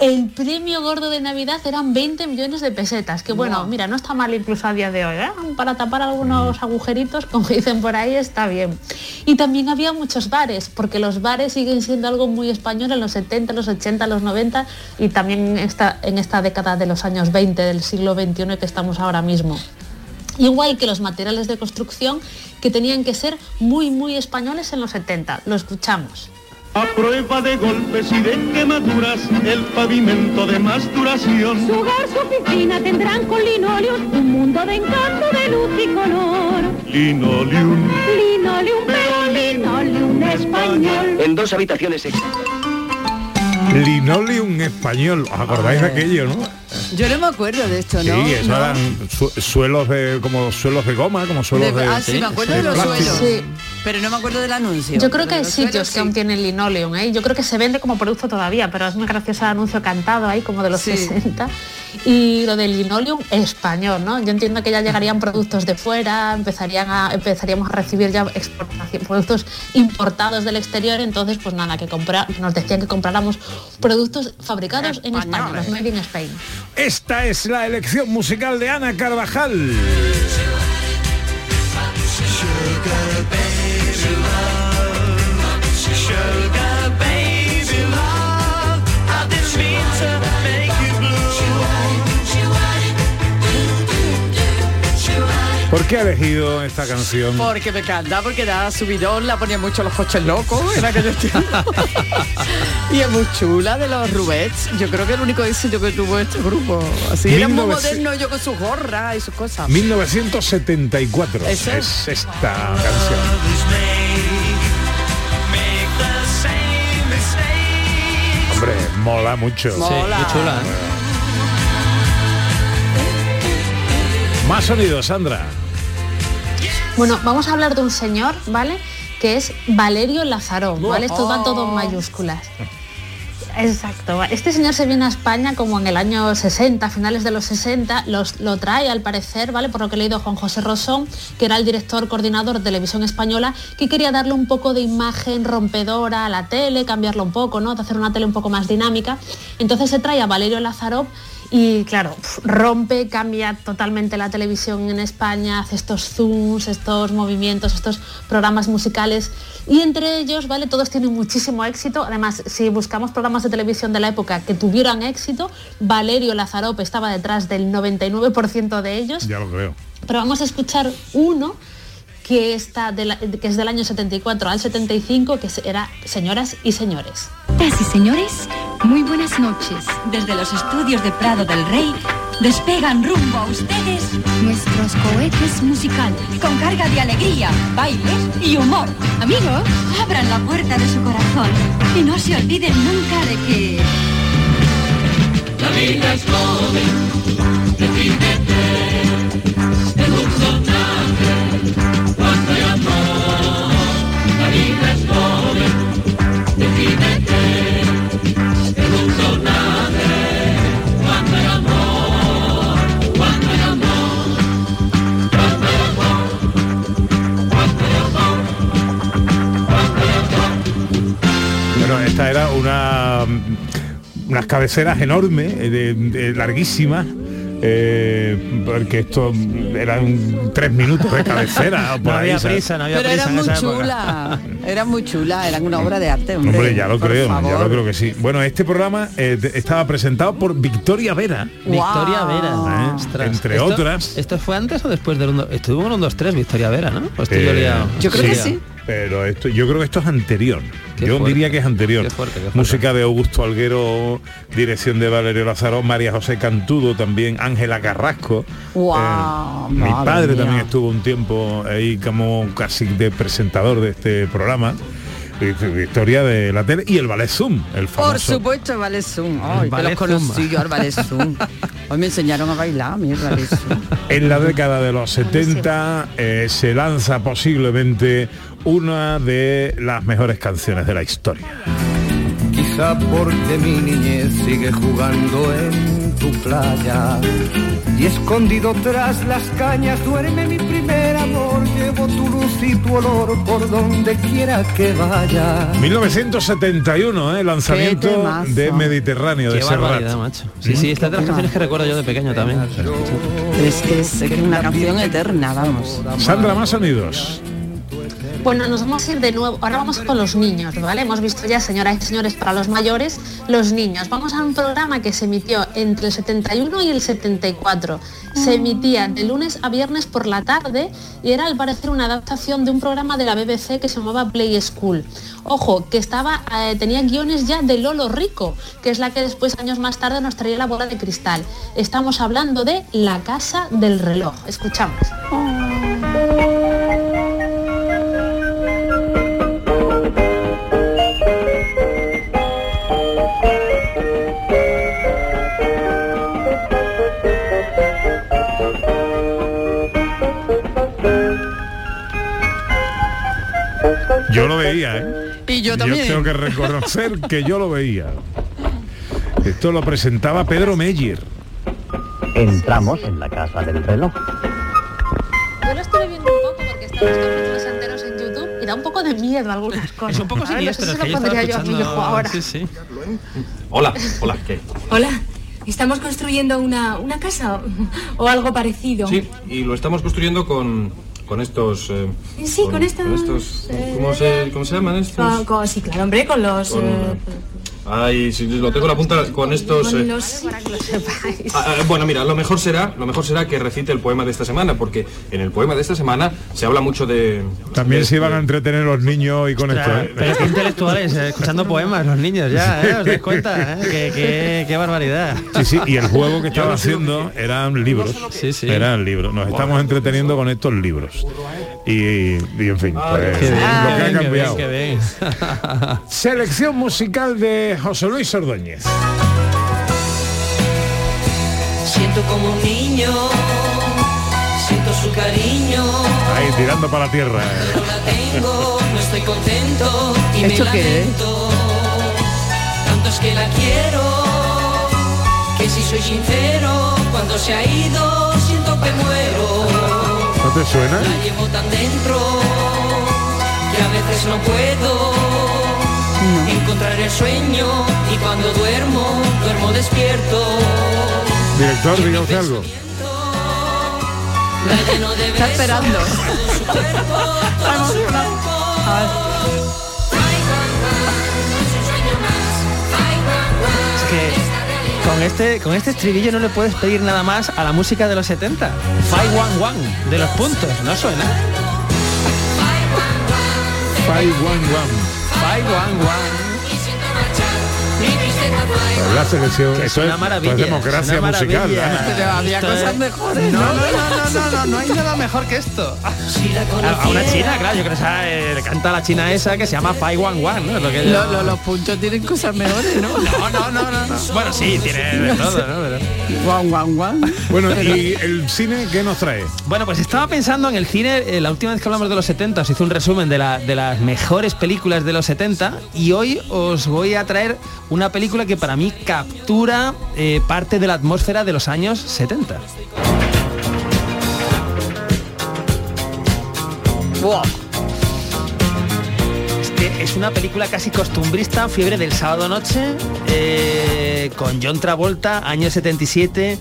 C: El premio gordo de Navidad eran 20 millones de pesetas, que bueno, mira, no está mal incluso a día de hoy, ¿eh? para tapar algunos agujeritos, como dicen por ahí, está bien. Y también había muchos bares, porque los bares siguen siendo algo muy español en los 70, los 80, los 90 y también en esta, en esta década de los años 20 del siglo XXI que estamos ahora mismo. Igual que los materiales de construcción que tenían que ser muy, muy españoles en los 70. Lo escuchamos.
R: A prueba de golpes y de quemaduras, el pavimento de más duración.
Q: Su hogar, su piscina tendrán con linoleum un mundo de encanto de luz y color.
R: Linoleum.
Q: Linoleum, pero linoleum español.
P: En dos habitaciones extra.
B: Linoleum español. ¿Os acordáis de aquello, no?
D: Yo no me acuerdo de esto,
B: Sí,
D: ¿no?
B: eso
D: No.
B: eran su- suelos de como suelos de goma, como suelos de,
D: De- ah, sí, me acuerdo de los
B: plástico.
D: suelos. Sí, Pero no me acuerdo del anuncio.
C: Yo creo que hay sitios que
D: sí.
C: aún tienen linoleum, ¿eh? Yo creo que se vende como producto todavía, pero es muy gracioso el anuncio cantado ahí, como de los
D: Sí.
C: 60. Y lo del linoleum español, ¿no? Yo entiendo que ya llegarían productos de fuera, empezarían a, empezaríamos a recibir ya exportación, productos importados del exterior, entonces pues nada, que comprar, nos decían que compráramos productos fabricados en España, los Made in Spain.
B: Esta es la elección musical de Ana Carvajal. ¿Por qué ha elegido esta canción?
D: Porque me encanta, porque da subidón, la ponía mucho los coches locos en aquellos tiempos. y es muy chula de los Rubets. Yo creo que el único éxito que tuvo este grupo. Así era muy
B: 1900
D: moderno yo con sus gorras y sus cosas.
B: 1974
D: Eso.
B: es esta canción. Hombre, mola mucho.
D: Mola. Sí, muy chula,
B: Más sonido, Sandra.
C: Bueno, vamos a hablar de un señor, ¿vale? Que es Valerio Lazaró, ¿vale? Esto va todo en mayúsculas. Exacto. Este señor se viene a España como en el año 60, finales de los 60, los, lo trae al parecer, ¿vale? Por lo que he leído Juan José Rosón, que era el director coordinador de televisión española, que quería darle un poco de imagen rompedora a la tele, cambiarlo un poco, ¿no? De hacer una tele un poco más dinámica. Entonces se trae a Valerio Lazarov y claro, rompe, cambia totalmente la televisión en España, hace estos zooms, estos movimientos, estos programas musicales y entre ellos, ¿vale? Todos tienen muchísimo éxito. Además, si buscamos programas de televisión de la época que tuvieran éxito, Valerio Lazarop estaba detrás del 99% de ellos.
B: Ya lo creo.
C: Pero vamos a escuchar uno que, está de la- que es del año 74 al 75, que era Señoras y Señores.
S: Señoras y señores, muy buenas noches. Desde los estudios de Prado del Rey despegan rumbo a ustedes nuestros cohetes musicales con carga de alegría, bailes y humor. Amigos, abran la puerta de su corazón y no se olviden nunca de que
G: La vida es joven,
B: unas cabeceras enormes, eh, de- de- larguísimas. eh, porque esto eran tres minutos de cabecera por
N: No
B: ahí,
N: había prisa, no había
D: Pero
N: prisa
D: eran muy
N: esa época.
D: chula, eran muy chula, eran una obra de arte, hombre.
B: Hombre, ya lo
D: por
B: creo, ya
D: favor.
B: lo creo que sí. Bueno, este programa eh, estaba presentado por Victoria Vera.
N: Victoria Vera.
B: ¿eh?
N: Ostras.
B: Entre
N: ¿Esto-
B: otras.
N: ¿Esto fue antes o después del 1? Estuvo en un 2-3 Victoria Vera, ¿no? Pues yo liado. Estoy liado.
B: Pero esto, yo creo que esto es anterior.
N: Qué
B: yo
N: fuerte.
B: diría que es anterior.
N: Qué fuerte, qué fuerte.
B: Música de Augusto Alguero, dirección de Valerio Lázaro, María José Cantudo también, Ángela Carrasco.
D: Guau,
B: Eh, mi padre
D: mía.
B: también estuvo un tiempo ahí como casi de presentador de este programa. Historia de la tele y el ballet Zoom, el famoso.
D: Por supuesto, el ballet Zoom. Ay, que
B: ballet
D: los conocí yo al ballet Zoom. Hoy me enseñaron a bailar a mí el ballet Zoom.
B: En la década de los 70 eh, se lanza posiblemente una de las mejores canciones de la historia.
T: Quizá porque mi niñez sigue jugando en tu playa. Y escondido tras las cañas duerme mi primer. Llevo tu luz y tu olor por donde quiera que vaya.
B: 1971, ¿eh? lanzamiento de Mediterráneo, de
N: Qué
B: Serrat.
N: macho. Sí, sí, esta es de las canciones que recuerdo yo de pequeño también.
D: Es que es, es una canción eterna, vamos.
B: Sandra, más sonidos.
C: Bueno, nos vamos a ir de nuevo. Ahora vamos con los niños, ¿vale? Hemos visto ya, señoras y señores, para los mayores, los niños. Vamos a un programa que se emitió entre el 71 y el 74. Se emitía de lunes a viernes por la tarde y era al parecer una adaptación de un programa de la BBC que se llamaba Play School. Ojo, que estaba, eh, tenía guiones ya de Lolo Rico, que es la que después, años más tarde, nos traía la bola de cristal. Estamos hablando de La Casa del Reloj. Escuchamos.
B: Yo lo veía, ¿eh?
D: Y yo también.
B: tengo que reconocer que yo lo veía. Esto lo presentaba Pedro Meyer.
U: Entramos en la casa del reloj.
C: Yo lo estuve viendo un poco porque están los capítulos enteros en YouTube y da un poco de miedo algunas cosas.
N: Es un poco siniestro,
C: eso
N: es
C: se
N: que
C: lo
N: yo estaba
C: pondría yo a mi hijo ahora.
N: Sí, sí.
V: Hola, hola, ¿qué?
W: Hola, ¿estamos construyendo una, una casa o, o algo parecido?
V: Sí, y lo estamos construyendo con, con estos... eh,
W: Sí, con estos, eh,
V: ¿cómo, se, ¿Cómo se llaman estos?
W: Con- con- sí, claro, hombre, con los...
V: Con-
W: eh,
V: Ay, si lo tengo en la punta con estos... eh, ah, ah, bueno, mira, lo mejor será, lo mejor será que recite el poema de esta semana, porque en el poema de esta semana se habla mucho de...
B: También se iban a entretener los niños y con esto. ¿eh?
N: Pero qué intelectuales, eh, escuchando poemas los niños ya, ¿eh? ¿Os dais cuenta? ¿eh? Qué, qué- qué barbaridad.
B: Sí, sí, y el juego que estaba haciendo eran libros.
N: Sí, sí.
B: Eran libros. Nos estamos entreteniendo con estos libros. Y, y, en fin, pues,
N: bien,
B: lo que ha
N: qué bien,
B: cambiado.
N: qué bien.
B: Selección musical de José Luis Ordóñez.
X: Siento como un niño, siento su cariño,
B: Ahí tirando para la tierra.
X: no la tengo, no estoy contento y me
D: ¿Esto qué es?
X: lamento. Tanto es que la quiero, que si soy sincero, cuando se ha ido siento que muero.
B: ¿No te suena?
X: La llevo tan dentro que a veces no puedo encontrar el sueño y cuando duermo, duermo despierto.
B: Director, diga usted algo.
X: La lleno de
D: Está esperando.
X: todo su cuerpo, todo su cuerpo.
N: Es que con este, con este estribillo no le puedes pedir nada más a la música de los 70. Five One One, de los puntos, ¿no suena?
B: Five One One.
N: Five One One.
B: Pues la selección.
N: Que es una
B: es-
N: maravilla,
B: es democracia
N: es una
B: musical.
N: maravilla.
B: Ana.
D: Pero había cosas
N: es-
D: mejores,
N: No,
D: ¿no?
N: no, no, no, no, no hay nada mejor que esto. A, a una china, claro, yo creo que esa, eh, le canta a la china esa que se llama Five One One, ¿no? Es lo que
D: Lo-
N: ella-
D: lo- los puntos tienen cosas mejores, ¿no?
N: No, no, no, no, no. Bueno, sí, tiene de todo, ¿no? Pero-.
B: Bueno, ¿y el cine qué nos trae?
N: Bueno, pues estaba pensando en el cine, eh, la última vez que hablamos de los 70 os hice un resumen de, la- de las mejores películas de los 70 y hoy os voy a traer una película que para mí captura eh, parte de la atmósfera de los años 70.
D: Buah.
N: Es que es una película casi costumbrista, Fiebre del sábado noche, eh, con John Travolta, año 77.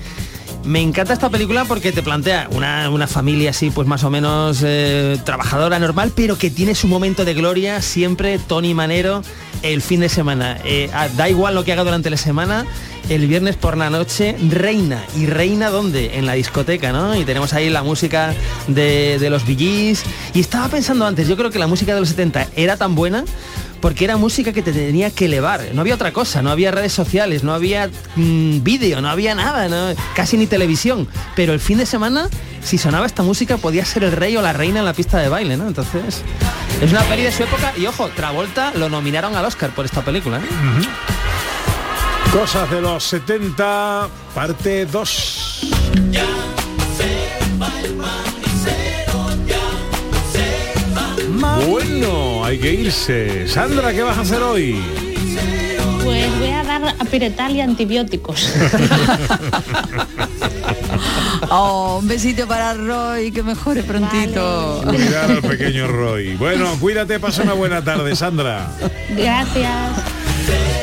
N: Me encanta esta película porque te plantea una, una familia así, pues más o menos eh, trabajadora normal, pero que tiene su momento de gloria siempre Tony Manero el fin de semana. Eh, ah, da igual lo que haga durante la semana, el viernes por la noche reina. ¿Y reina dónde? En la discoteca, ¿no? Y tenemos ahí la música de, de los VGs. Y estaba pensando antes, yo creo que la música de los 70 era tan buena porque era música que te tenía que elevar. No había otra cosa, no había redes sociales, no había mm, vídeo, no había nada, ¿no? casi ni televisión. Pero el fin de semana, si sonaba esta música, podía ser el rey o la reina en la pista de baile, ¿no? Entonces, es una peli de su época y ojo, Travolta lo nominaron al Oscar por esta película. ¿eh?
B: Cosas de los 70, parte 2. Bueno, hay que irse. Sandra, ¿qué vas a hacer hoy?
C: Pues voy a dar apiretal y antibióticos.
D: Oh, un besito para Roy, que mejore prontito.
B: Cuidar al pequeño Roy. Bueno, cuídate, pasa una buena tarde, Sandra.
C: Gracias.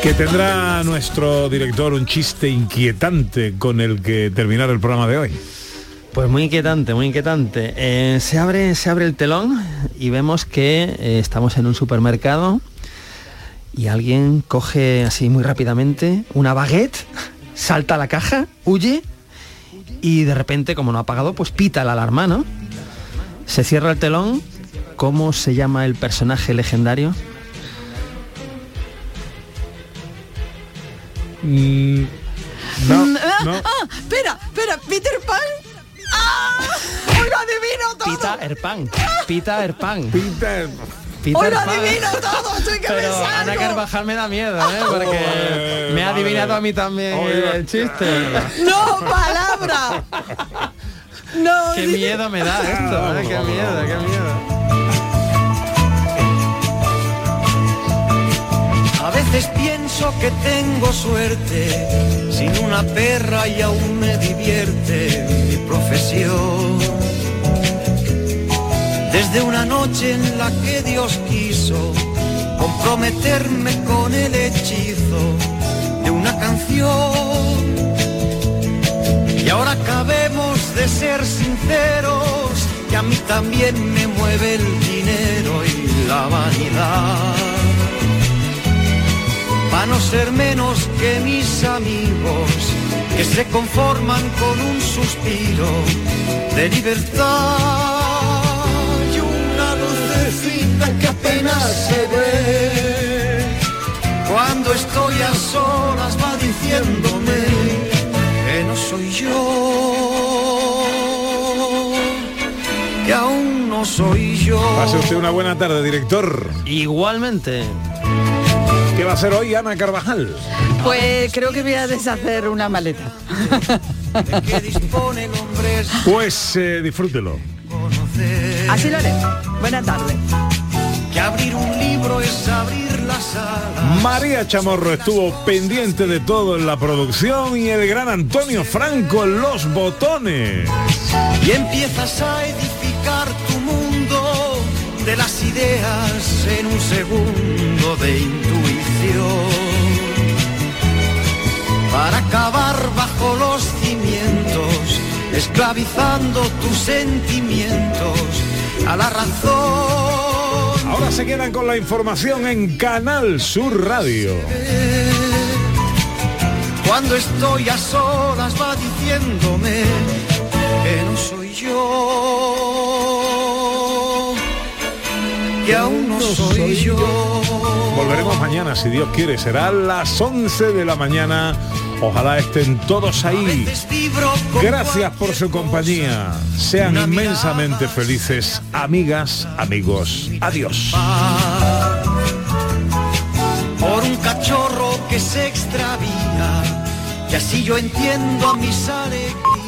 B: Que tendrá nuestro director un chiste inquietante con el que terminar el programa de hoy.
N: Pues muy inquietante, muy inquietante. Eh, se, abre, se abre el telón y vemos que eh, estamos en un supermercado y alguien coge así muy rápidamente una baguette, salta a la caja, huye y de repente, como no ha pagado, pues pita la alarma, ¿no? Se cierra el telón. ¿Cómo se llama el personaje legendario?
B: no,
D: Mm, ah, ah, espera, espera, Peter Pan. ¡Ah! ¡Hoy lo adivino!
N: Pita Erpan. Pita
B: Pita
D: Hoy adivino todo,
N: Pero
D: me
N: Ana da miedo, ¿eh? Oh, Porque me ha adivinado a mí también oh, el chiste.
D: ¡No, palabra! No,
N: qué miedo me da esto, ¿eh? qué miedo, qué miedo.
T: A veces pienso que tengo suerte, sin una perra y aún me divierte mi profesión. Desde una noche en la que Dios quiso comprometerme con el hechizo de una canción. Y ahora acabemos de ser sinceros, que a mí también me mueve el dinero y la vanidad. Para no ser menos que mis amigos, que se conforman con un suspiro de libertad. Y una lucecita que apenas se ve, cuando estoy a solas va diciéndome que no soy yo, que aún no soy yo.
B: Pase usted una buena tarde, director.
N: Igualmente.
B: ¿Qué va a hacer hoy Ana Carvajal?
D: Pues creo que voy a deshacer una maleta.
B: Pues eh, disfrútelo.
D: Así lo haré. Buena tarde.
T: Que abrir un libro es abrir las alas.
B: María Chamorro estuvo pendiente de todo en la producción y el gran Antonio Franco en los botones.
T: Y empiezas a edificar tu mundo de las ideas en un segundo de intuición. Para acabar bajo los cimientos, esclavizando tus sentimientos a la razón.
B: Ahora se quedan con la información en Canal Sur Radio.
T: Cuando estoy a solas va diciéndome que no soy yo, que aún no soy yo.
B: Volveremos mañana, si Dios quiere. Será a las 11 de la mañana. Ojalá estén todos ahí. Gracias por su compañía. Sean inmensamente felices, amigas, amigos. Adiós.
T: por un cachorro que se extravía y así yo entiendo a mis alegrías.